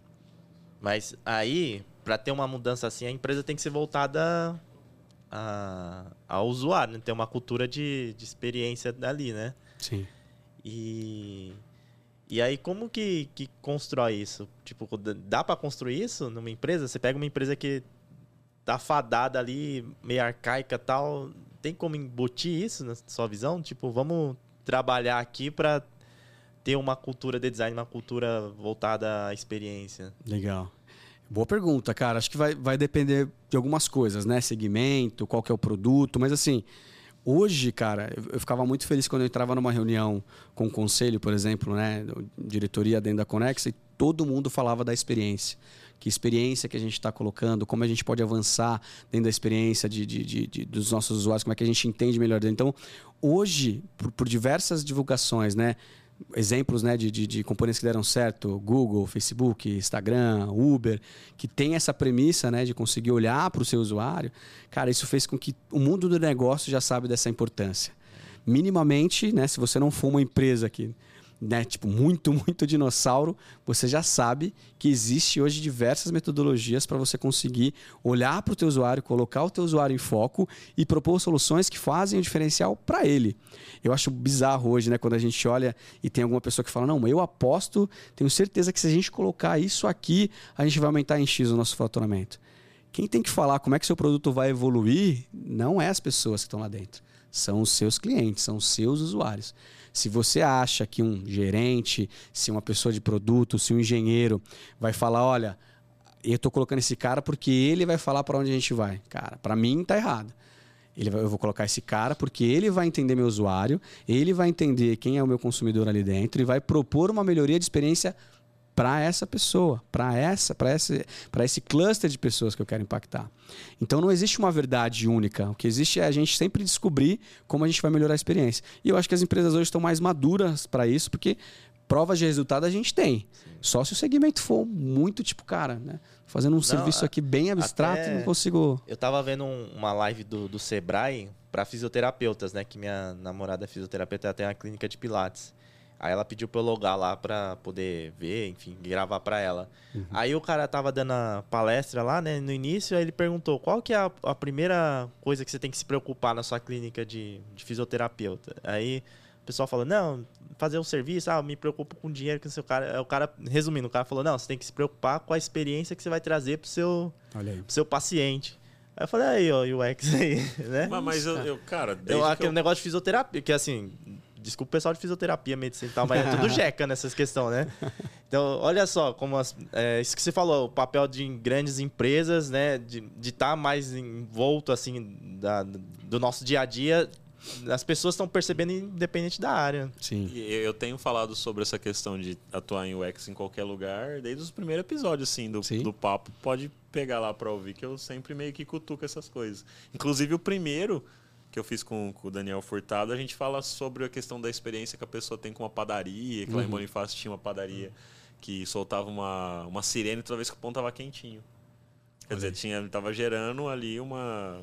Speaker 2: Mas aí, para ter uma mudança assim, a empresa tem que ser voltada a, ao usuário, né? ter uma cultura de, de experiência dali, né?
Speaker 3: Sim.
Speaker 2: E e aí como que, que constrói isso? Tipo, dá para construir isso numa empresa? Você pega uma empresa que tá fadada ali, meio arcaica, tal, tem como embutir isso na sua visão? Tipo, vamos trabalhar aqui para ter uma cultura de design, uma cultura voltada à experiência.
Speaker 3: Legal. Boa pergunta, cara. Acho que vai, vai depender de algumas coisas, né? Segmento, qual que é o produto, mas assim, Hoje, cara, eu ficava muito feliz quando eu entrava numa reunião com o conselho, por exemplo, né, diretoria dentro da Conexa, e todo mundo falava da experiência. Que experiência que a gente está colocando, como a gente pode avançar dentro da experiência de, de, de, de, dos nossos usuários, como é que a gente entende melhor. Então, hoje, por, por diversas divulgações, né, exemplos né, de, de, de, componentes que deram certo, Google, Facebook, Instagram, Uber, que tem essa premissa né, de conseguir olhar para o seu usuário, cara, isso fez com que o mundo do negócio já sabe dessa importância. Minimamente, né, se você não for uma empresa que né, tipo, muito, muito dinossauro, você já sabe que existe hoje diversas metodologias para você conseguir olhar para o teu usuário, colocar o teu usuário em foco e propor soluções que fazem o diferencial para ele. Eu acho bizarro hoje, né, quando a gente olha e tem alguma pessoa que fala: "Não, eu aposto, tenho certeza que se a gente colocar isso aqui, a gente vai aumentar em X o nosso faturamento". Quem tem que falar como é que seu produto vai evoluir não é as pessoas que estão lá dentro, são os seus clientes, são os seus usuários. Se você acha que um gerente, se uma pessoa de produto, se um engenheiro vai falar, olha, eu estou colocando esse cara porque ele vai falar para onde a gente vai. Cara, para mim tá errado. Ele vai, eu vou colocar esse cara porque ele vai entender meu usuário, ele vai entender quem é o meu consumidor ali dentro e vai propor uma melhoria de experiência para essa pessoa, para essa, para esse, para esse cluster de pessoas que eu quero impactar. Então não existe uma verdade única. O que existe é a gente sempre descobrir como a gente vai melhorar a experiência. E eu acho que as empresas hoje estão mais maduras para isso, porque provas de resultado a gente tem. Sim. Só se o segmento for muito tipo, cara, né? Fazendo um não, serviço aqui bem abstrato, não consigo.
Speaker 2: Eu tava vendo uma live do, do Sebrae para fisioterapeutas, né? Que minha namorada é fisioterapeuta, ela tem uma clínica de Pilates. Aí ela pediu pra eu logar lá pra poder ver, enfim, gravar pra ela. Uhum. Aí o cara tava dando a palestra lá, né, no início, aí ele perguntou qual que é a, a primeira coisa que você tem que se preocupar na sua clínica de, de fisioterapeuta. Aí o pessoal falou, não, fazer um serviço, ah, me preocupo com o dinheiro que o seu cara... O cara, resumindo, o cara falou, não, você tem que se preocupar com a experiência que você vai trazer pro seu, Olha aí. Pro seu paciente. Aí eu falei, aí, ó, o UX aí, né?
Speaker 1: Mas, mas eu, eu, cara...
Speaker 2: Eu, aquele eu... negócio de fisioterapia, que assim, Desculpa o pessoal de fisioterapia, medicina e tal, mas é tudo jeca nessas questões, né? Então, olha só, como as, é, isso que você falou, o papel de grandes empresas, né? De estar tá mais envolto, assim, da, do nosso dia a dia, as pessoas estão percebendo independente da área.
Speaker 1: Sim. E eu tenho falado sobre essa questão de atuar em UX em qualquer lugar desde os primeiros episódios, assim, do, do papo. Pode pegar lá para ouvir, que eu sempre meio que cutuco essas coisas. Inclusive, o primeiro que eu fiz com, com, o Daniel Furtado, a gente fala sobre a questão da experiência que a pessoa tem com uma padaria, que uhum. lá em uhum. Bonifácio tinha uma padaria que soltava uma, uma sirene toda vez que o pão estava quentinho. Quer Olha dizer, tinha, estava gerando ali uma,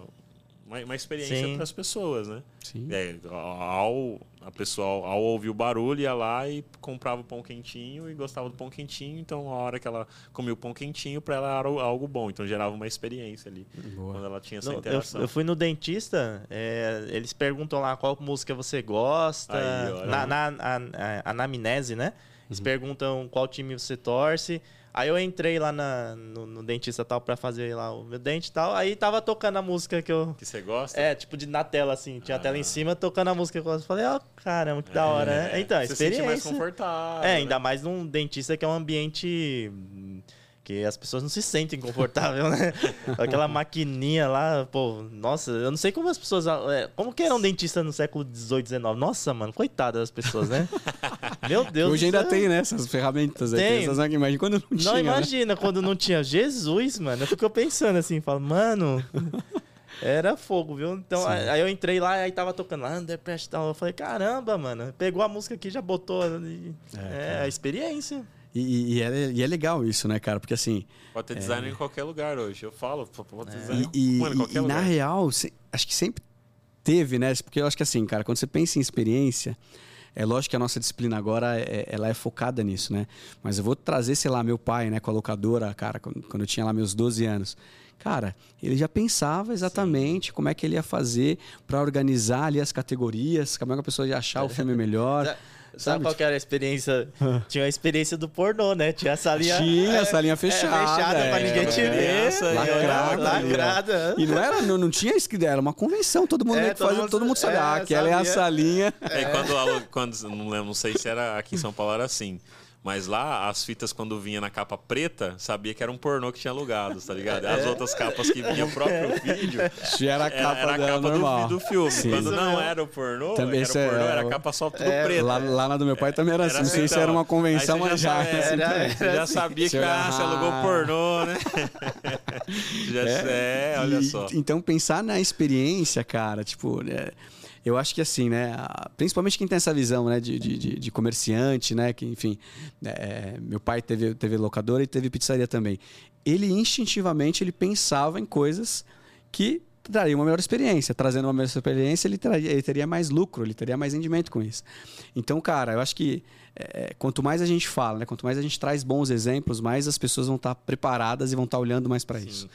Speaker 1: uma, uma experiência para as pessoas, né? Sim. É, ao, a pessoa, ao ouvir o barulho, ia lá e comprava o pão quentinho e gostava do pão quentinho. Então, a hora que ela comia o pão quentinho, para ela era algo bom. Então, gerava uma experiência ali. Boa. Quando ela tinha essa Não, interação.
Speaker 2: Eu, eu, fui no dentista, é, eles perguntam lá qual música você gosta. Aí, na, na, na, na, anamnese, né? Eles uhum. perguntam qual time você torce. Aí eu entrei lá na, no, no, dentista tal pra fazer lá o meu dente e tal. Aí tava tocando a música que eu.
Speaker 1: Que você gosta?
Speaker 2: É, tipo de, na tela, assim. Tinha ah. a tela em ah. cima tocando a música que eu gosto. Falei, ó, oh, caramba, que é, da hora, né? Então, você experiência. Se mais
Speaker 1: confortável.
Speaker 2: É, ainda né? mais num dentista que é um ambiente porque as pessoas não se sentem confortáveis, né? Aquela maquininha lá, pô, nossa, eu não sei como as pessoas. É, como que era um dentista no século XVIII, XIX? Nossa, mano, coitada das pessoas, né? Meu Deus
Speaker 3: Hoje ainda tem, né? Essas ferramentas aí. Tem. Essas máquinas. quando não tinha.
Speaker 2: Não, né? imagina né? quando não tinha. Jesus, mano. Eu fico pensando assim, falo, mano. Era fogo, viu? Então, aí eu entrei lá e aí tava tocando lá, Under tal. Eu falei, caramba, mano. Pegou a música aqui, já botou. É, é a experiência.
Speaker 3: E, e, é, e, é, legal isso, né, cara? Porque assim.
Speaker 1: Pode ter design é... em qualquer lugar hoje. Eu falo, pode ter
Speaker 3: é. design e, mano, em qualquer e, lugar. E na real, acho que sempre teve, né? Porque eu acho que assim, cara, quando você pensa em experiência. É lógico que a nossa disciplina agora é, ela é focada nisso, né? Mas eu vou trazer, sei lá, meu pai, né, com a locadora, cara, quando eu tinha lá meus 12 anos. Cara, ele já pensava exatamente Sim. como é que ele ia fazer para organizar ali as categorias, como é que a pessoa ia achar o filme melhor.
Speaker 2: Sabe qual que era a experiência? Tinha a experiência do pornô, né? Tinha a salinha.
Speaker 3: Tinha a salinha fechada. É,
Speaker 2: fechada é, pra ninguém te ver.
Speaker 3: Lacrada. lacrada. E não era, não, não tinha escrito, era uma convenção. Todo mundo, é, todo, faz, mundo, todo mundo sabe. É, ah, aquela é a salinha.
Speaker 1: É, quando, quando, não lembro, não sei se era aqui em São Paulo era assim. Mas lá, as fitas, quando vinha na capa preta, sabia que era um pornô que tinha alugado, tá ligado? As é. outras capas que vinha o próprio vídeo.
Speaker 3: era a capa, era,
Speaker 1: era a capa do, do, filme. Sim. Quando não era o pornô, também era, o pornô, é, era a capa só tudo é, preta.
Speaker 3: Lá, lá, na do meu pai também era, assim. Não sei se era uma convenção, mas já. Assim,
Speaker 1: era, você já sabia que ah, você alugou pornô, né? já é, é olha
Speaker 3: e,
Speaker 1: só.
Speaker 3: Então, pensar na experiência, cara, tipo. É, eu acho que assim, né? Principalmente quem tem essa visão, né? De, de, de comerciante, né? Que, enfim, é, meu pai teve, teve locadora e teve pizzaria também. Ele instintivamente ele pensava em coisas que traria uma melhor experiência. Trazendo uma melhor experiência, ele, traria, ele teria mais lucro, ele teria mais rendimento com isso. Então, cara, eu acho que é, quanto mais a gente fala, né, quanto mais a gente traz bons exemplos, mais as pessoas vão estar preparadas e vão estar olhando mais para isso.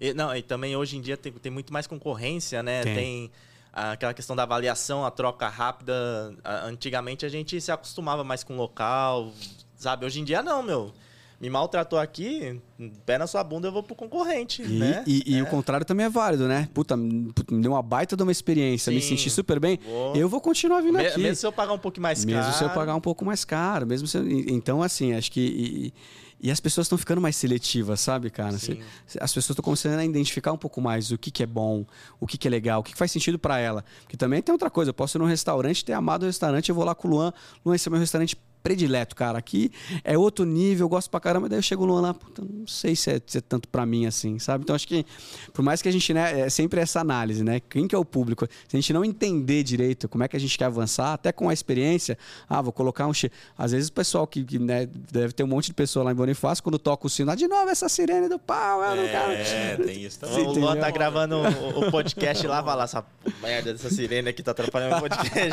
Speaker 2: E, não, e também hoje em dia tem, tem muito mais concorrência, né? Tem. tem aquela questão da avaliação, a troca rápida. Antigamente a gente se acostumava mais com o local, sabe? Hoje em dia não, meu me maltratou aqui, pé na sua bunda, eu vou pro concorrente,
Speaker 3: e,
Speaker 2: né?
Speaker 3: E, e é. o contrário também é válido, né? Puta, me deu uma baita de uma experiência, Sim, me senti super bem. Vou... Eu vou continuar vindo
Speaker 2: me,
Speaker 3: aqui.
Speaker 2: Mesmo se eu pagar um pouco mais
Speaker 3: mesmo
Speaker 2: caro.
Speaker 3: Mesmo se eu pagar um pouco mais caro. Mesmo se eu... Então, assim, acho que... E, e as pessoas estão ficando mais seletivas, sabe, cara? Sim. As pessoas estão começando a identificar um pouco mais o que, que é bom, o que, que é legal, o que, que faz sentido para ela. Porque também tem outra coisa, eu posso ir num restaurante, ter amado o restaurante, eu vou lá com o Luan, Luan, esse é meu restaurante predileto, cara. Aqui é outro nível, eu gosto pra caramba. Daí eu chego no Luan lá, puta, não sei se é, se é, tanto pra mim assim, sabe? Então acho que, por mais que a gente, né, é sempre essa análise, né? Quem que é o público? Se a gente não entender direito como é que a gente quer avançar, até com a experiência, ah, vou colocar um. Às vezes o pessoal que, que né, deve ter um monte de pessoa lá em Bonifácio, quando toca o sino, ah, de novo essa sirene do pau, é,
Speaker 1: cara. É, tem isso também.
Speaker 2: O Luan tá gravando o, o podcast lá, vai lá, essa merda dessa sirene aqui tá atrapalhando o podcast.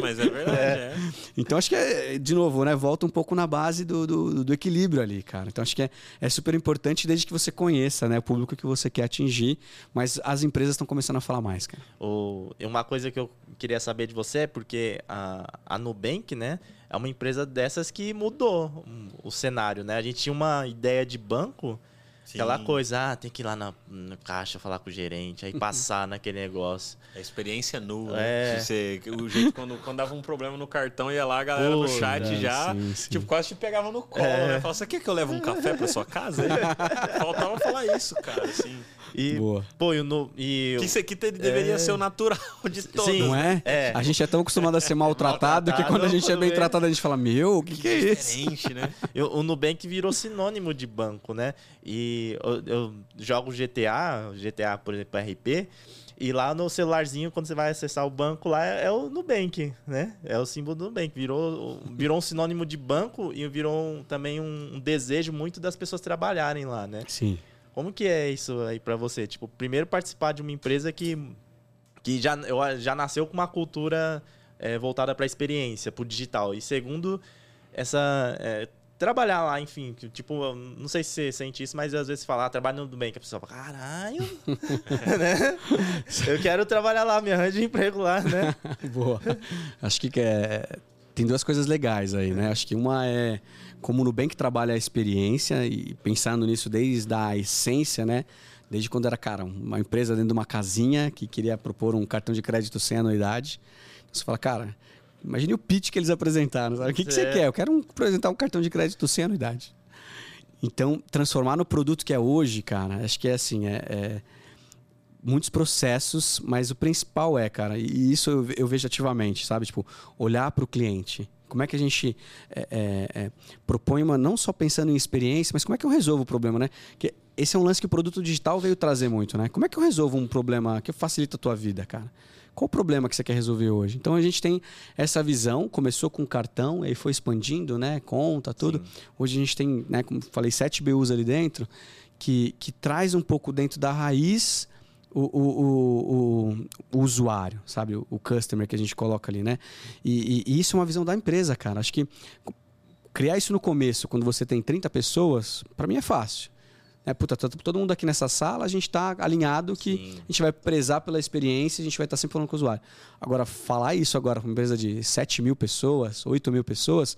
Speaker 1: Mas é verdade, é. é.
Speaker 3: Então acho que, é, de novo, novo, né? Volta um pouco na base do, do, do, equilíbrio ali, cara. Então acho que é, é super importante desde que você conheça né, o público que você quer atingir, mas as empresas estão começando a falar mais, cara.
Speaker 2: O, uma coisa que eu queria saber de você é porque a, a Nubank, né? É uma empresa dessas que mudou o cenário, né? A gente tinha uma ideia de banco Sim. Aquela coisa, ah, tem que ir lá na, na, caixa falar com o gerente, aí passar naquele negócio.
Speaker 1: A experiência nua. É. Né? Você, o jeito quando, quando dava um problema no cartão, ia lá, a galera Pô, no chat né? já, sim, sim. tipo, quase te pegava no colo, é. né? Falava, você quer que eu leve um café pra sua casa? Faltava falar isso, cara, assim.
Speaker 2: E, Boa. Pô, e, no, e
Speaker 1: que isso aqui deveria é... ser o natural de todos. Sim,
Speaker 3: não é? é? A gente é tão acostumado a ser maltratado, que quando a gente é bem tratado, a gente fala, meu, o que, que, é isso?
Speaker 2: Né? Eu, o Nubank virou sinônimo de banco, né? E eu, eu jogo GTA, GTA, por exemplo, RP, e lá no celularzinho, quando você vai acessar o banco, lá é, é o Nubank, né? É o símbolo do Nubank. Virou, virou um sinônimo de banco e virou um, também um, um desejo muito das pessoas trabalharem lá, né?
Speaker 3: Sim.
Speaker 2: Como que é isso aí para você? Tipo, primeiro participar de uma empresa que, que já, já nasceu com uma cultura é, voltada para a experiência, para o digital. E segundo, essa é, trabalhar lá, enfim, tipo, não sei se você sente isso, mas às vezes falar, ah, trabalho no bem, que a pessoa fala, caralho, né? Eu quero trabalhar lá, me arranje emprego lá, né?
Speaker 3: Boa. Acho que é, tem duas coisas legais aí, né? Acho que uma é como o Nubank trabalha a experiência e pensando nisso desde a essência, né? Desde quando era, cara, uma empresa dentro de uma casinha que queria propor um cartão de crédito sem anuidade. Então, você fala, cara, imagine o pitch que eles apresentaram. Sabe? O que, que você é. quer? Eu quero um, apresentar um cartão de crédito sem anuidade. Então, transformar no produto que é hoje, cara, acho que é assim, é, é muitos processos, mas o principal é, cara, e isso eu, eu vejo ativamente, sabe? Tipo, olhar para o cliente. Como é que a gente é, é, é, propõe uma, não só pensando em experiência, mas como é que eu resolvo o problema, né? Que esse é um lance que o produto digital veio trazer muito, né? Como é que eu resolvo um problema que facilita a tua vida, cara? Qual o problema que você quer resolver hoje? Então a gente tem essa visão, começou com cartão, aí foi expandindo, né? Conta, tudo. Sim. Hoje a gente tem, né, como falei, sete BUs ali dentro, que, que traz um pouco dentro da raiz o, o, o, o, usuário, sabe? O, customer que a gente coloca ali, né? E, e, e, isso é uma visão da empresa, cara. Acho que criar isso no começo, quando você tem 30 pessoas, para mim é fácil. É, puta, tá todo mundo aqui nessa sala, a gente está alinhado que Sim. a gente vai prezar pela experiência, a gente vai estar tá sempre falando com o usuário. Agora, falar isso agora para uma empresa de 7 mil pessoas, 8 mil pessoas,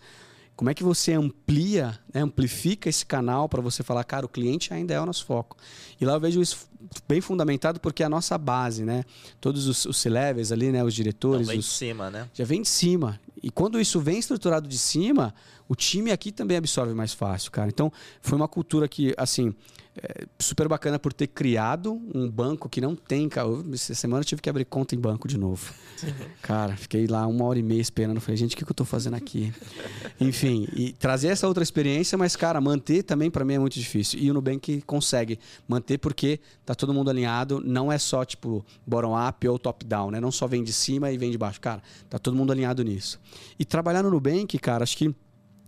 Speaker 3: como é que você amplia, né, amplifica esse canal para você falar, cara, o cliente ainda é o nosso foco. E lá eu vejo isso bem fundamentado porque é a nossa base, né? Todos os, os C-levels ali, né, os diretores, Não,
Speaker 2: vem
Speaker 3: os,
Speaker 2: de cima, né?
Speaker 3: Já vem de cima. E quando isso vem estruturado de cima, o time aqui também absorve mais fácil, cara. Então, foi uma cultura que, assim, é super bacana por ter criado um banco que não tem. Cara, essa semana eu tive que abrir conta em banco de novo. Cara, fiquei lá uma hora e meia esperando. Falei, gente, o que, que eu estou fazendo aqui? Enfim, e trazer essa outra experiência, mas, cara, manter também para mim é muito difícil. E o Nubank consegue manter porque tá todo mundo alinhado. Não é só, tipo, bottom-up ou top-down, né? Não só vem de cima e vem de baixo. Cara, tá todo mundo alinhado nisso. E trabalhar no Nubank, cara, acho que.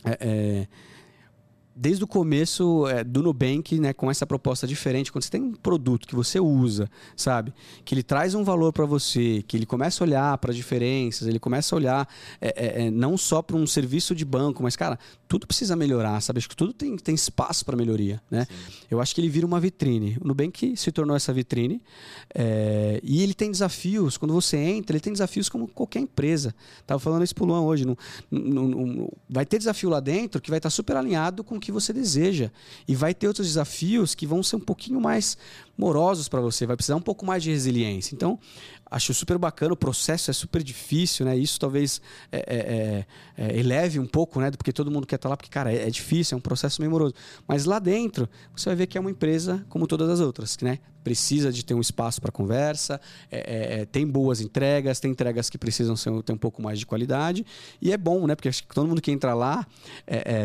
Speaker 3: É, é desde o começo é, do Nubank, né, com essa proposta diferente, quando você tem um produto que você usa, sabe, que ele traz um valor para você, que ele começa a olhar para diferenças, ele começa a olhar é, é, é não só para um serviço de banco, mas cara, tudo precisa melhorar, sabe? Acho que tudo tem, tem espaço para melhoria, né? Eu acho que ele vira uma vitrine. O Nubank se tornou essa vitrine é, e ele tem desafios. Quando você entra, ele tem desafios como qualquer empresa. Tava falando isso pro Luan hoje. Não, não, não, vai ter desafio lá dentro que vai estar super alinhado com o que você deseja e vai ter outros desafios que vão ser um pouquinho mais morosos para você, vai precisar um pouco mais de resiliência. Então, acho super bacana, o processo é super difícil, né? Isso talvez é, é, é, é eleve um pouco, né? Porque todo mundo quer estar lá, porque, cara, é, é, difícil, é um processo meio moroso. Mas lá dentro, você vai ver que é uma empresa como todas as outras, né? Precisa de ter um espaço para conversa, é, tem boas entregas, tem entregas que precisam ser, ter um pouco mais de qualidade. E é bom, né? Porque acho que todo mundo que entra lá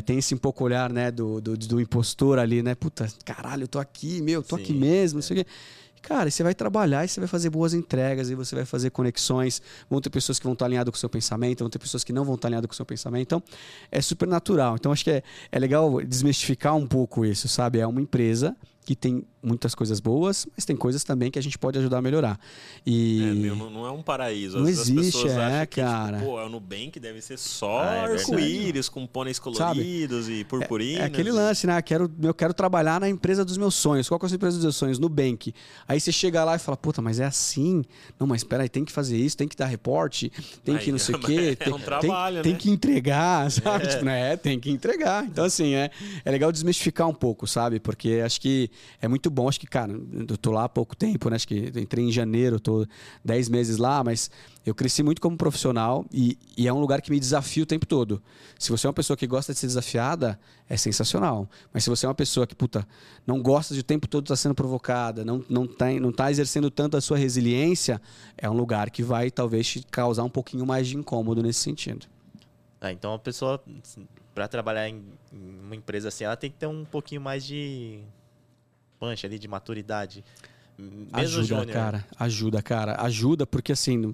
Speaker 3: tem esse um pouco olhar, né? Do, do, do impostor ali, né? Puta, caralho, eu tô aqui, meu, eu tô Sim, aqui mesmo, não sei o quê. Cara, você vai trabalhar e você vai fazer boas entregas e você vai fazer conexões. Vão ter pessoas que vão estar alinhadas com o seu pensamento, vão ter pessoas que não vão estar alinhadas com o seu pensamento. Então, é super natural. Então, acho que é, é legal desmistificar um pouco isso, sabe? É uma empresa que tem muitas coisas boas, mas tem coisas também que a gente pode ajudar a melhorar. E
Speaker 1: é, meu, não é um paraíso.
Speaker 3: Não existe, é, que, tipo, cara.
Speaker 1: Tipo, pô, é o Nubank deve ser só ah, é arco-íris com pôneis coloridos Sabe? e purpurinas.
Speaker 3: É, é, aquele lance, né? Quero, eu quero trabalhar na empresa dos meus sonhos. Qual que é a empresa dos meus sonhos? Nubank. Aí você chega lá e fala, puta, mas é assim? Não, mas espera aí, tem que fazer isso, tem que dar reporte, tem que não sei o quê.
Speaker 1: É
Speaker 3: um
Speaker 1: trabalho,
Speaker 3: tem,
Speaker 1: né?
Speaker 3: tem que entregar, sabe? É. Tipo, né? Tem que entregar. Então, assim, é, é legal desmistificar um pouco, sabe? Porque acho que é muito bom. Acho que, cara, eu tô lá há pouco tempo, né? Acho que entrei em janeiro, tô 10 meses lá, mas eu cresci muito como profissional e, e, é um lugar que me desafia o tempo todo. Se você é uma pessoa que gosta de ser desafiada, é sensacional. Mas se você é uma pessoa que, puta, não gosta de o tempo todo estar sendo provocada, não, não, tá, não tá exercendo tanto a sua resiliência, é um lugar que vai talvez te causar um pouquinho mais de incômodo nesse sentido.
Speaker 2: Ah, então a pessoa, para trabalhar em uma empresa assim, ela tem que ter um pouquinho mais de punch ali de maturidade.
Speaker 3: Mesmo ajuda, júnior. cara. Ajuda, cara. Ajuda porque assim,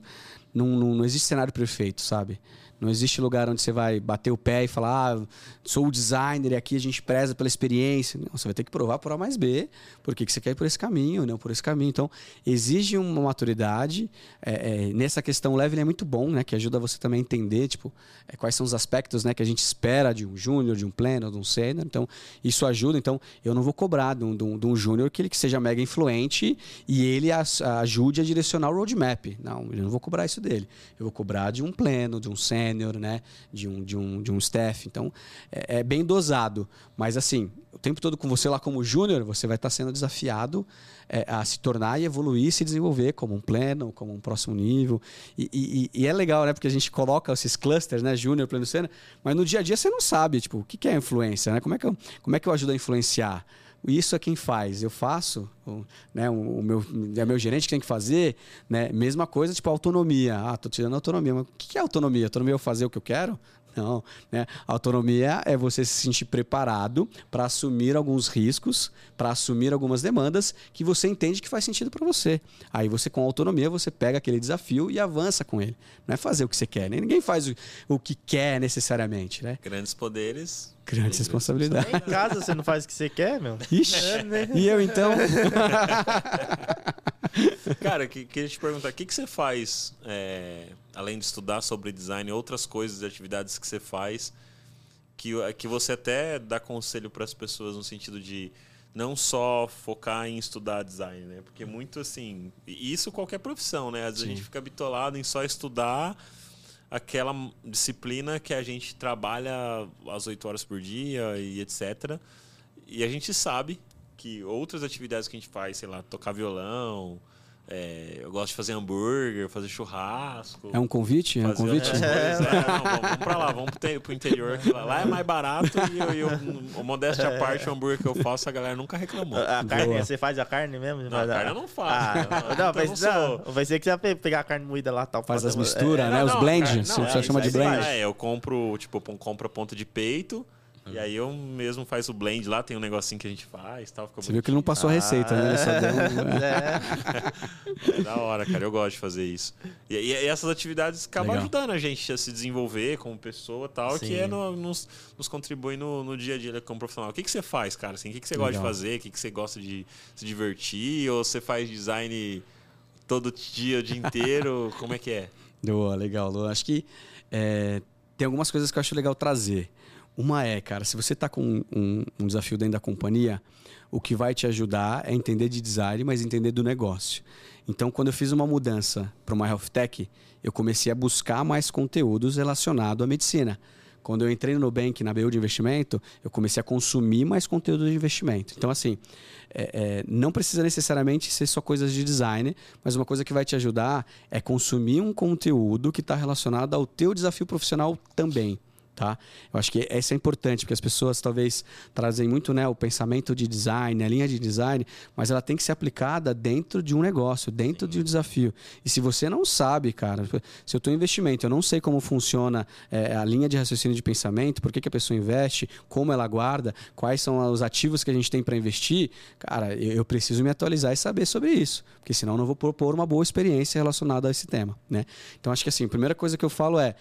Speaker 3: não, não, não existe cenário perfeito, sabe? Não existe lugar onde você vai bater o pé e falar, ah, sou o designer e aqui a gente preza pela experiência. Não, você vai ter que provar por A mais B, por que você quer ir por esse caminho, não por esse caminho. Então, exige uma maturidade. É, é, nessa questão, o level é muito bom, né? Que ajuda você também a entender, tipo, é, quais são os aspectos né, que a gente espera de um júnior, de um pleno, de um sênior. Então, isso ajuda. Então, eu não vou cobrar de um, de um, de um júnior que ele que seja mega influente e ele ajude a direcionar o roadmap. Não, eu não vou cobrar isso dele. Eu vou cobrar de um pleno, de um sênior, né? De um, de, um, de um staff. Então, é, é, bem dosado. Mas, assim, o tempo todo com você lá como júnior, você vai estar sendo desafiado é, a se tornar e evoluir, se desenvolver como um pleno, como um próximo nível. E, e, e é legal, né? Porque a gente coloca esses clusters, né? Júnior, pleno, sênior. Mas no dia a dia você não sabe, tipo, o que é influência, né? Como é que eu, como é que eu ajudo a influenciar? Isso é quem faz. Eu faço, né, o meu, é meu gerente que tem que fazer, né? Mesma coisa, tipo autonomia. Ah, tô tirando autonomia. Mas o que é autonomia? Autonomia é eu fazer o que eu quero? Não, né? Autonomia é você se sentir preparado para assumir alguns riscos, para assumir algumas demandas que você entende que faz sentido para você. Aí você com autonomia você pega aquele desafio e avança com ele. Não é fazer o que você quer, né? ninguém faz o, o que quer necessariamente, né?
Speaker 1: Grandes poderes,
Speaker 3: grandes responsabilidades.
Speaker 2: Em casa você não faz o que você quer, meu.
Speaker 3: Ixi. É, né? E eu então?
Speaker 1: Cara, que, queria te perguntar, o que, que você faz, é, além de estudar sobre design, outras coisas e atividades que você faz, que, que você até dá conselho para as pessoas no sentido de não só focar em estudar design, né? Porque muito assim, isso qualquer profissão, né? Às vezes Sim. a gente fica bitolado em só estudar aquela disciplina que a gente trabalha às 8 horas por dia e etc. E a gente sabe que outras atividades que a gente faz, sei lá, tocar violão, é, eu gosto de fazer hambúrguer, fazer churrasco.
Speaker 3: É um convite? É um convite? É,
Speaker 1: é, não, vamos, pra lá, vamos pro, pro interior. Lá é mais barato e eu, eu, o modéstia à parte, o hambúrguer que eu faço, a galera nunca reclamou.
Speaker 2: A carne, Boa. você faz a carne mesmo?
Speaker 1: Não, a carne eu não faço. Ah, não,
Speaker 2: não, vai, não, vai ser que você vai pegar a carne moída lá tal.
Speaker 3: Faz as misturas, é, né? Os blends, você chama de blend.
Speaker 1: É, eu compro, tipo, compro a ponta de peito, E aí eu mesmo faz o blend lá, tem um negocinho que a gente faz tal.
Speaker 3: Você viu que ele não passou a receita, né? Ele só deu um...
Speaker 1: é. é da hora, cara. Eu gosto de fazer isso. E, e essas atividades acabam Legal. ajudando a gente a se desenvolver como pessoa tal, Sim. que é no, nos, nos contribui no, no, dia a dia como profissional. O que, que você faz, cara? Assim, o que, que você Legal. gosta de fazer? O que, que você gosta de se divertir? Ou você faz design todo dia, o dia inteiro? como é que é?
Speaker 3: Boa, legal, Lu. Acho que é, tem algumas coisas que eu acho legal trazer. Uma é, cara, se você está com um, um, desafio dentro da companhia, o que vai te ajudar é entender de design, mas entender do negócio. Então, quando eu fiz uma mudança para uma health tech, eu comecei a buscar mais conteúdos relacionados à medicina. Quando eu entrei no Nubank, na BU de investimento, eu comecei a consumir mais conteúdo de investimento. Então, assim, é, é, não precisa necessariamente ser só coisas de design, mas uma coisa que vai te ajudar é consumir um conteúdo que está relacionado ao teu desafio profissional também. Tá? Eu acho que isso é importante, porque as pessoas talvez trazem muito né, o pensamento de design, a linha de design, mas ela tem que ser aplicada dentro de um negócio, dentro Sim. de um desafio. E se você não sabe, cara, se eu em investimento, eu não sei como funciona é, a linha de raciocínio de pensamento, por que, que a pessoa investe, como ela guarda, quais são os ativos que a gente tem para investir, cara, eu preciso me atualizar e saber sobre isso, porque senão eu não vou propor uma boa experiência relacionada a esse tema. Né? Então acho que assim, a primeira coisa que eu falo é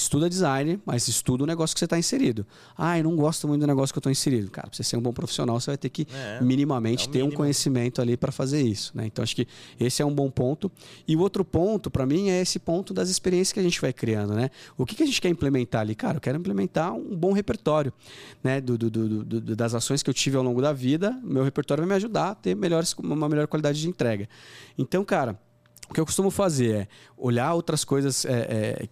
Speaker 3: estuda design, mas estuda o negócio que você está inserido. Ah, eu não gosto muito do negócio que eu estou inserido. Cara, para você ser um bom profissional, você vai ter que é, minimamente é ter um conhecimento ali para fazer isso. Né? Então, acho que esse é um bom ponto. E o outro ponto, para mim, é esse ponto das experiências que a gente vai criando. Né? O que, que a gente quer implementar ali? Cara, eu quero implementar um bom repertório né? do, do, do, do das ações que eu tive ao longo da vida. Meu repertório vai me ajudar a ter melhores, uma melhor qualidade de entrega. Então, cara, o que eu costumo fazer é olhar outras coisas é, é,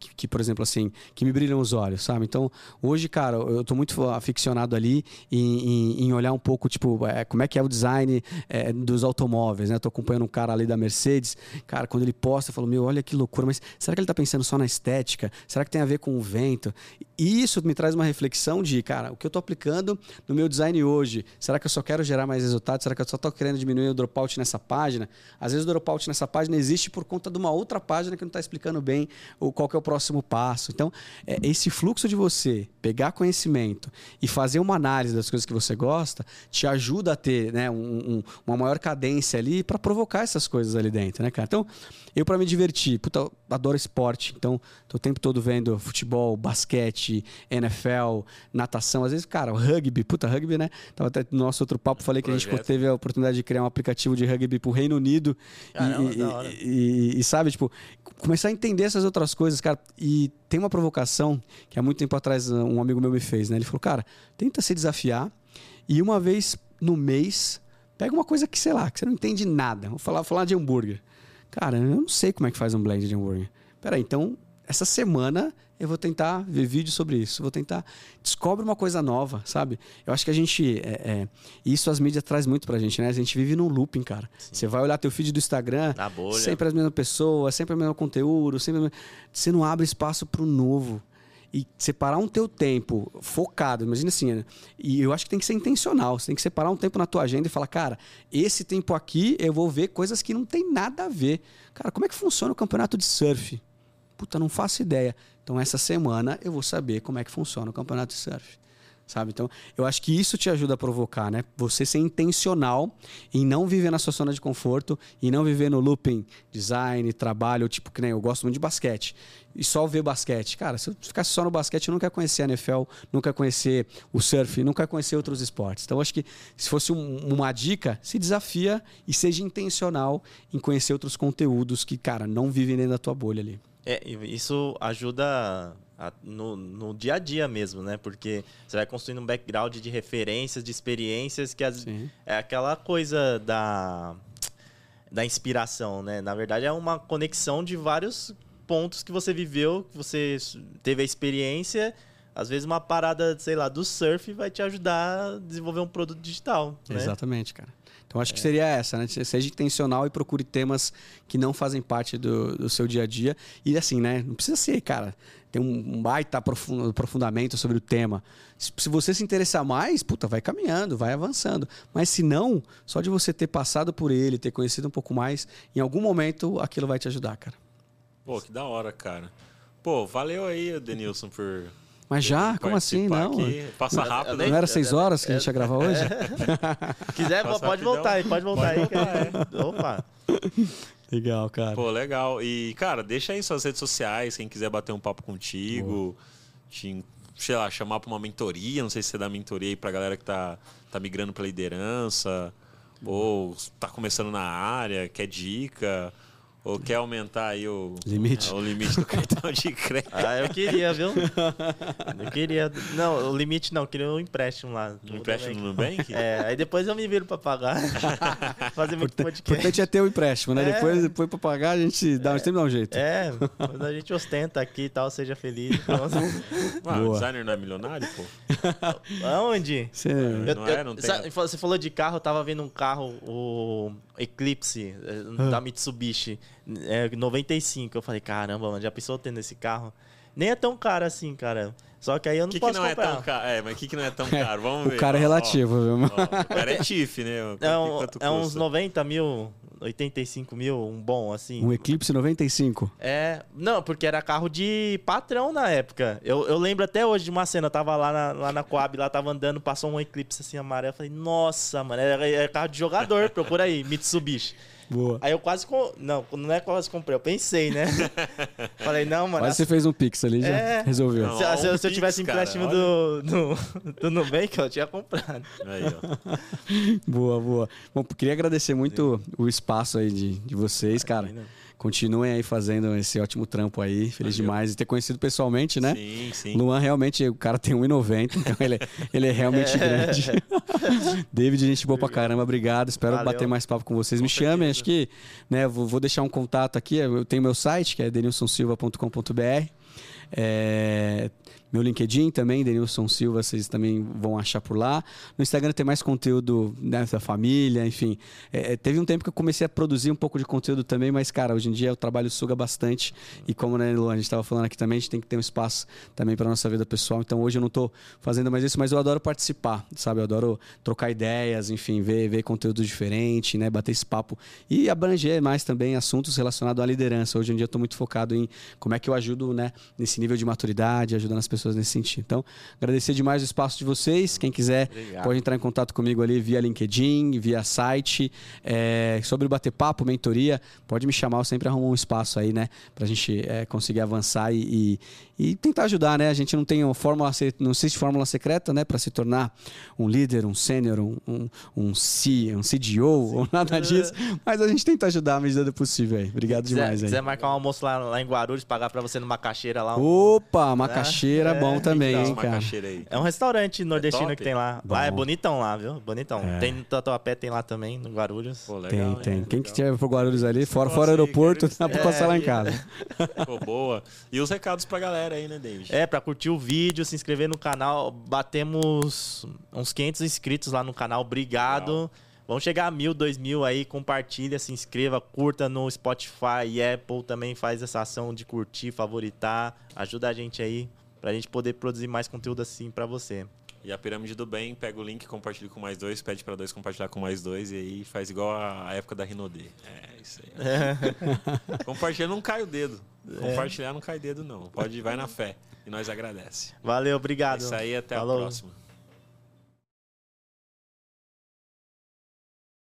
Speaker 3: que, que, por exemplo, assim, que me brilham os olhos, sabe? Então, hoje, cara, eu tô muito aficionado ali em, em, em olhar um pouco, tipo, é, como é que é o design é, dos automóveis, né? tô acompanhando um cara ali da Mercedes, cara, quando ele posta, eu falo, meu, olha que loucura, mas será que ele tá pensando só na estética? Será que tem a ver com o vento? E isso me traz uma reflexão de, cara, o que eu tô aplicando no meu design hoje, será que eu só quero gerar mais resultados? Será que eu só tô querendo diminuir o dropout nessa página? Às vezes o dropout nessa página existe por conta de uma outra página que não está explicando bem o, qual que é o próximo passo. Então, é, esse fluxo de você pegar conhecimento e fazer uma análise das coisas que você gosta te ajuda a ter né, um, um, uma maior cadência ali para provocar essas coisas ali dentro, né, cara? Então, eu, para me divertir, puta, adoro esporte. Então, tô o tempo todo vendo futebol, basquete, NFL, natação. Às vezes, cara, o rugby, puta, rugby, né? Tava até no nosso outro papo, falei que a gente teve a oportunidade de criar um aplicativo de rugby pro Reino Unido. Caramba, e, e, e, e, sabe, tipo, começar a entender essas outras coisas, cara. E tem uma provocação que há muito tempo atrás um amigo meu me fez, né? Ele falou, cara, tenta se desafiar e uma vez no mês, pega uma coisa que, sei lá, que você não entende nada. Vou falar, falar de hambúrguer. Cara, eu não sei como é que faz um blend de hambúrguer. Peraí, então, essa semana eu vou tentar ver vídeo sobre isso. Vou tentar. Descobre uma coisa nova, sabe? Eu acho que a gente. É, é, isso as mídias traz muito pra gente, né? A gente vive num looping, cara. Sim. Você vai olhar teu feed do Instagram, sempre as mesmas pessoas, sempre o mesmo conteúdo, sempre. Você não abre espaço pro novo e separar um teu tempo focado, imagina assim, e eu acho que tem que ser intencional, você tem que separar um tempo na tua agenda e falar, cara, esse tempo aqui eu vou ver coisas que não tem nada a ver. Cara, como é que funciona o campeonato de surf? Puta, não faço ideia. Então essa semana eu vou saber como é que funciona o campeonato de surf sabe? Então, eu acho que isso te ajuda a provocar, né? Você ser intencional em não viver na sua zona de conforto e não viver no looping design, trabalho, tipo que nem eu gosto muito de basquete e só ver basquete. Cara, se eu ficasse só no basquete, eu não quero conhecer a NFL, não quero conhecer o surf, não quero conhecer outros esportes. Então, acho que se fosse um, uma dica, se desafia e seja intencional em conhecer outros conteúdos que, cara, não vivem dentro da tua bolha ali.
Speaker 2: É, isso ajuda a, no, no dia a dia mesmo, né? Porque você vai construindo um background de referências, de experiências, que as, é aquela coisa da, da inspiração, né? Na verdade, é uma conexão de vários pontos que você viveu, que você teve a experiência. Às vezes uma parada, sei lá, do surf vai te ajudar a desenvolver um produto digital. Né?
Speaker 3: Exatamente, cara. Então acho que seria essa, né? Seja intencional e procure temas que não fazem parte do, do seu dia a dia. E assim, né? Não precisa ser, cara, tem um baita aprofundamento sobre o tema. Se você se interessar mais, puta, vai caminhando, vai avançando. Mas se não, só de você ter passado por ele, ter conhecido um pouco mais, em algum momento aquilo vai te ajudar, cara.
Speaker 1: Pô, que da hora, cara. Pô, valeu aí, Denilson, por
Speaker 3: Mas já? Como assim? Não.
Speaker 1: Aqui. Passa rápido.
Speaker 3: Não, não era seis horas que a gente ia gravar hoje?
Speaker 2: É. Quiser, Passa pode rapidão. voltar aí, pode voltar pode aí. Voltar, é. Opa.
Speaker 3: Legal, cara.
Speaker 1: Pô, legal. E, cara, deixa aí suas redes sociais, quem quiser bater um papo contigo, te, sei lá, chamar para uma mentoria, não sei se você dá mentoria aí pra galera que tá, tá migrando pra liderança, ou tá começando na área, quer dica. Ou quer aumentar aí o
Speaker 3: limite,
Speaker 1: o limite do cartão de crédito?
Speaker 2: Ah, eu queria, viu? Eu queria. Não, o limite não, eu queria um empréstimo lá.
Speaker 1: Um empréstimo no Nubank?
Speaker 2: É, aí depois eu me viro pra pagar. Fazer muito podcast. O
Speaker 3: importante é ter o empréstimo, né? É. Depois, depois pra pagar a gente dá, é. sempre dá um jeito.
Speaker 2: É, quando a gente ostenta aqui e tal, seja feliz.
Speaker 1: Ah, o designer não é milionário, pô?
Speaker 2: Aonde?
Speaker 3: Você
Speaker 1: não é, não
Speaker 2: tem. Você falou de carro, eu tava vendo um carro, o Eclipse, eh, da Mitsubishi é, 95. Eu falei, caramba, mano, já pensou tendo esse carro? Nem é tão caro assim, cara. Só que aí eu não que posso que não comprar.
Speaker 1: É tão caro? É, mas o que, que não é tão caro? Vamos ver.
Speaker 3: o cara é relativo,
Speaker 1: ó,
Speaker 3: viu?
Speaker 1: Ó, o cara é TIF, né?
Speaker 2: É, um, é uns 90 mil, 85 mil, um bom, assim.
Speaker 3: Um Eclipse 95?
Speaker 2: É, não, porque era carro de patrão na época. Eu, eu lembro até hoje de uma cena, eu tava lá na, lá na Coab, lá tava andando, passou um Eclipse assim amarelo. Eu falei, nossa, mano, era, era carro de jogador, procura aí, Mitsubishi.
Speaker 3: Boa.
Speaker 2: Aí eu quase. Com... Não, não é quase comprei, eu pensei, né? Falei, não, mano.
Speaker 3: Quase você fez um pix ali, já é... resolveu.
Speaker 2: Não, se, se, se eu tivesse empréstimo do, do, do Nubank, eu tinha comprado.
Speaker 1: Aí, ó.
Speaker 3: boa, boa. Bom, queria agradecer muito Sim. o espaço aí de, de vocês, cara continuem aí fazendo esse ótimo trampo aí. Feliz Valeu. demais de ter conhecido pessoalmente, né?
Speaker 1: Sim, sim.
Speaker 3: Luan, realmente, o cara tem 1,90, então ele, ele é realmente é. grande. David, gente boa pra caramba, obrigado. Espero Valeu. bater mais papo com vocês. Com Me chamem, acho que né, vou, vou deixar um contato aqui. Eu tenho meu site, que é denilsonsilva.com.br. É, meu LinkedIn também, Denilson Silva, vocês também vão achar por lá. No Instagram tem mais conteúdo né, da família, enfim. É, é, teve um tempo que eu comecei a produzir um pouco de conteúdo também, mas, cara, hoje em dia o trabalho suga bastante. E como né, a gente estava falando aqui também, a gente tem que ter um espaço também para nossa vida pessoal. Então hoje eu não estou fazendo mais isso, mas eu adoro participar, sabe? Eu adoro trocar ideias, enfim, ver, ver conteúdo diferente, né? Bater esse papo e abranger mais também assuntos relacionados à liderança. Hoje em dia eu estou muito focado em como é que eu ajudo, né, nesse nível de maturidade, ajudando as pessoas pessoas nesse sentido. Então, agradecer demais o espaço de vocês. Quem quiser Obrigado. pode entrar em contato comigo ali via LinkedIn, via site. É, sobre o bater papo, mentoria, pode me chamar, eu sempre arrumo um espaço aí, né? Pra gente é, conseguir avançar e, e, e, tentar ajudar, né? A gente não tem uma fórmula, não existe fórmula secreta, né? Para se tornar um líder, um sênior, um, um, um, C, um CDO Sim. ou nada disso. Mas a gente tenta ajudar à medida do possível aí. Obrigado
Speaker 2: quiser,
Speaker 3: demais
Speaker 2: aí.
Speaker 3: Se
Speaker 2: quiser marcar um almoço lá, lá em Guarulhos, pagar para você numa caixeira lá.
Speaker 3: Um... Opa, macaxeira é, é bom também, então, hein, cara.
Speaker 1: Aí.
Speaker 2: É um restaurante nordestino é que tem lá. Bom. Lá é bonitão lá, viu? Bonitão. É. Tem no Tatuapé, tem lá também, no Guarulhos.
Speaker 3: Pô, legal, tem, tem. Quem que tiver pro Guarulhos ali, fora, fora aeroporto, dá pra passar lá em casa.
Speaker 1: Pô, boa. E os recados pra galera aí, né, David?
Speaker 2: É, pra curtir o vídeo, se inscrever no canal. Batemos uns 500 inscritos lá no canal. Obrigado. Legal. Vamos chegar a mil, dois mil aí, compartilha, se inscreva, curta no Spotify e Apple também faz essa ação de curtir, favoritar, ajuda a gente aí pra gente poder produzir mais conteúdo assim para você.
Speaker 1: E a pirâmide do bem, pega o link, compartilha com mais dois, pede para dois compartilhar com mais dois e aí faz igual a época da Rinodê. É, isso aí. É. Compartilhar não cai o dedo. Compartilhar não cai dedo não. Pode vai na fé. E nós agradece.
Speaker 2: Valeu, obrigado.
Speaker 1: É isso aí, até Falou. a próxima.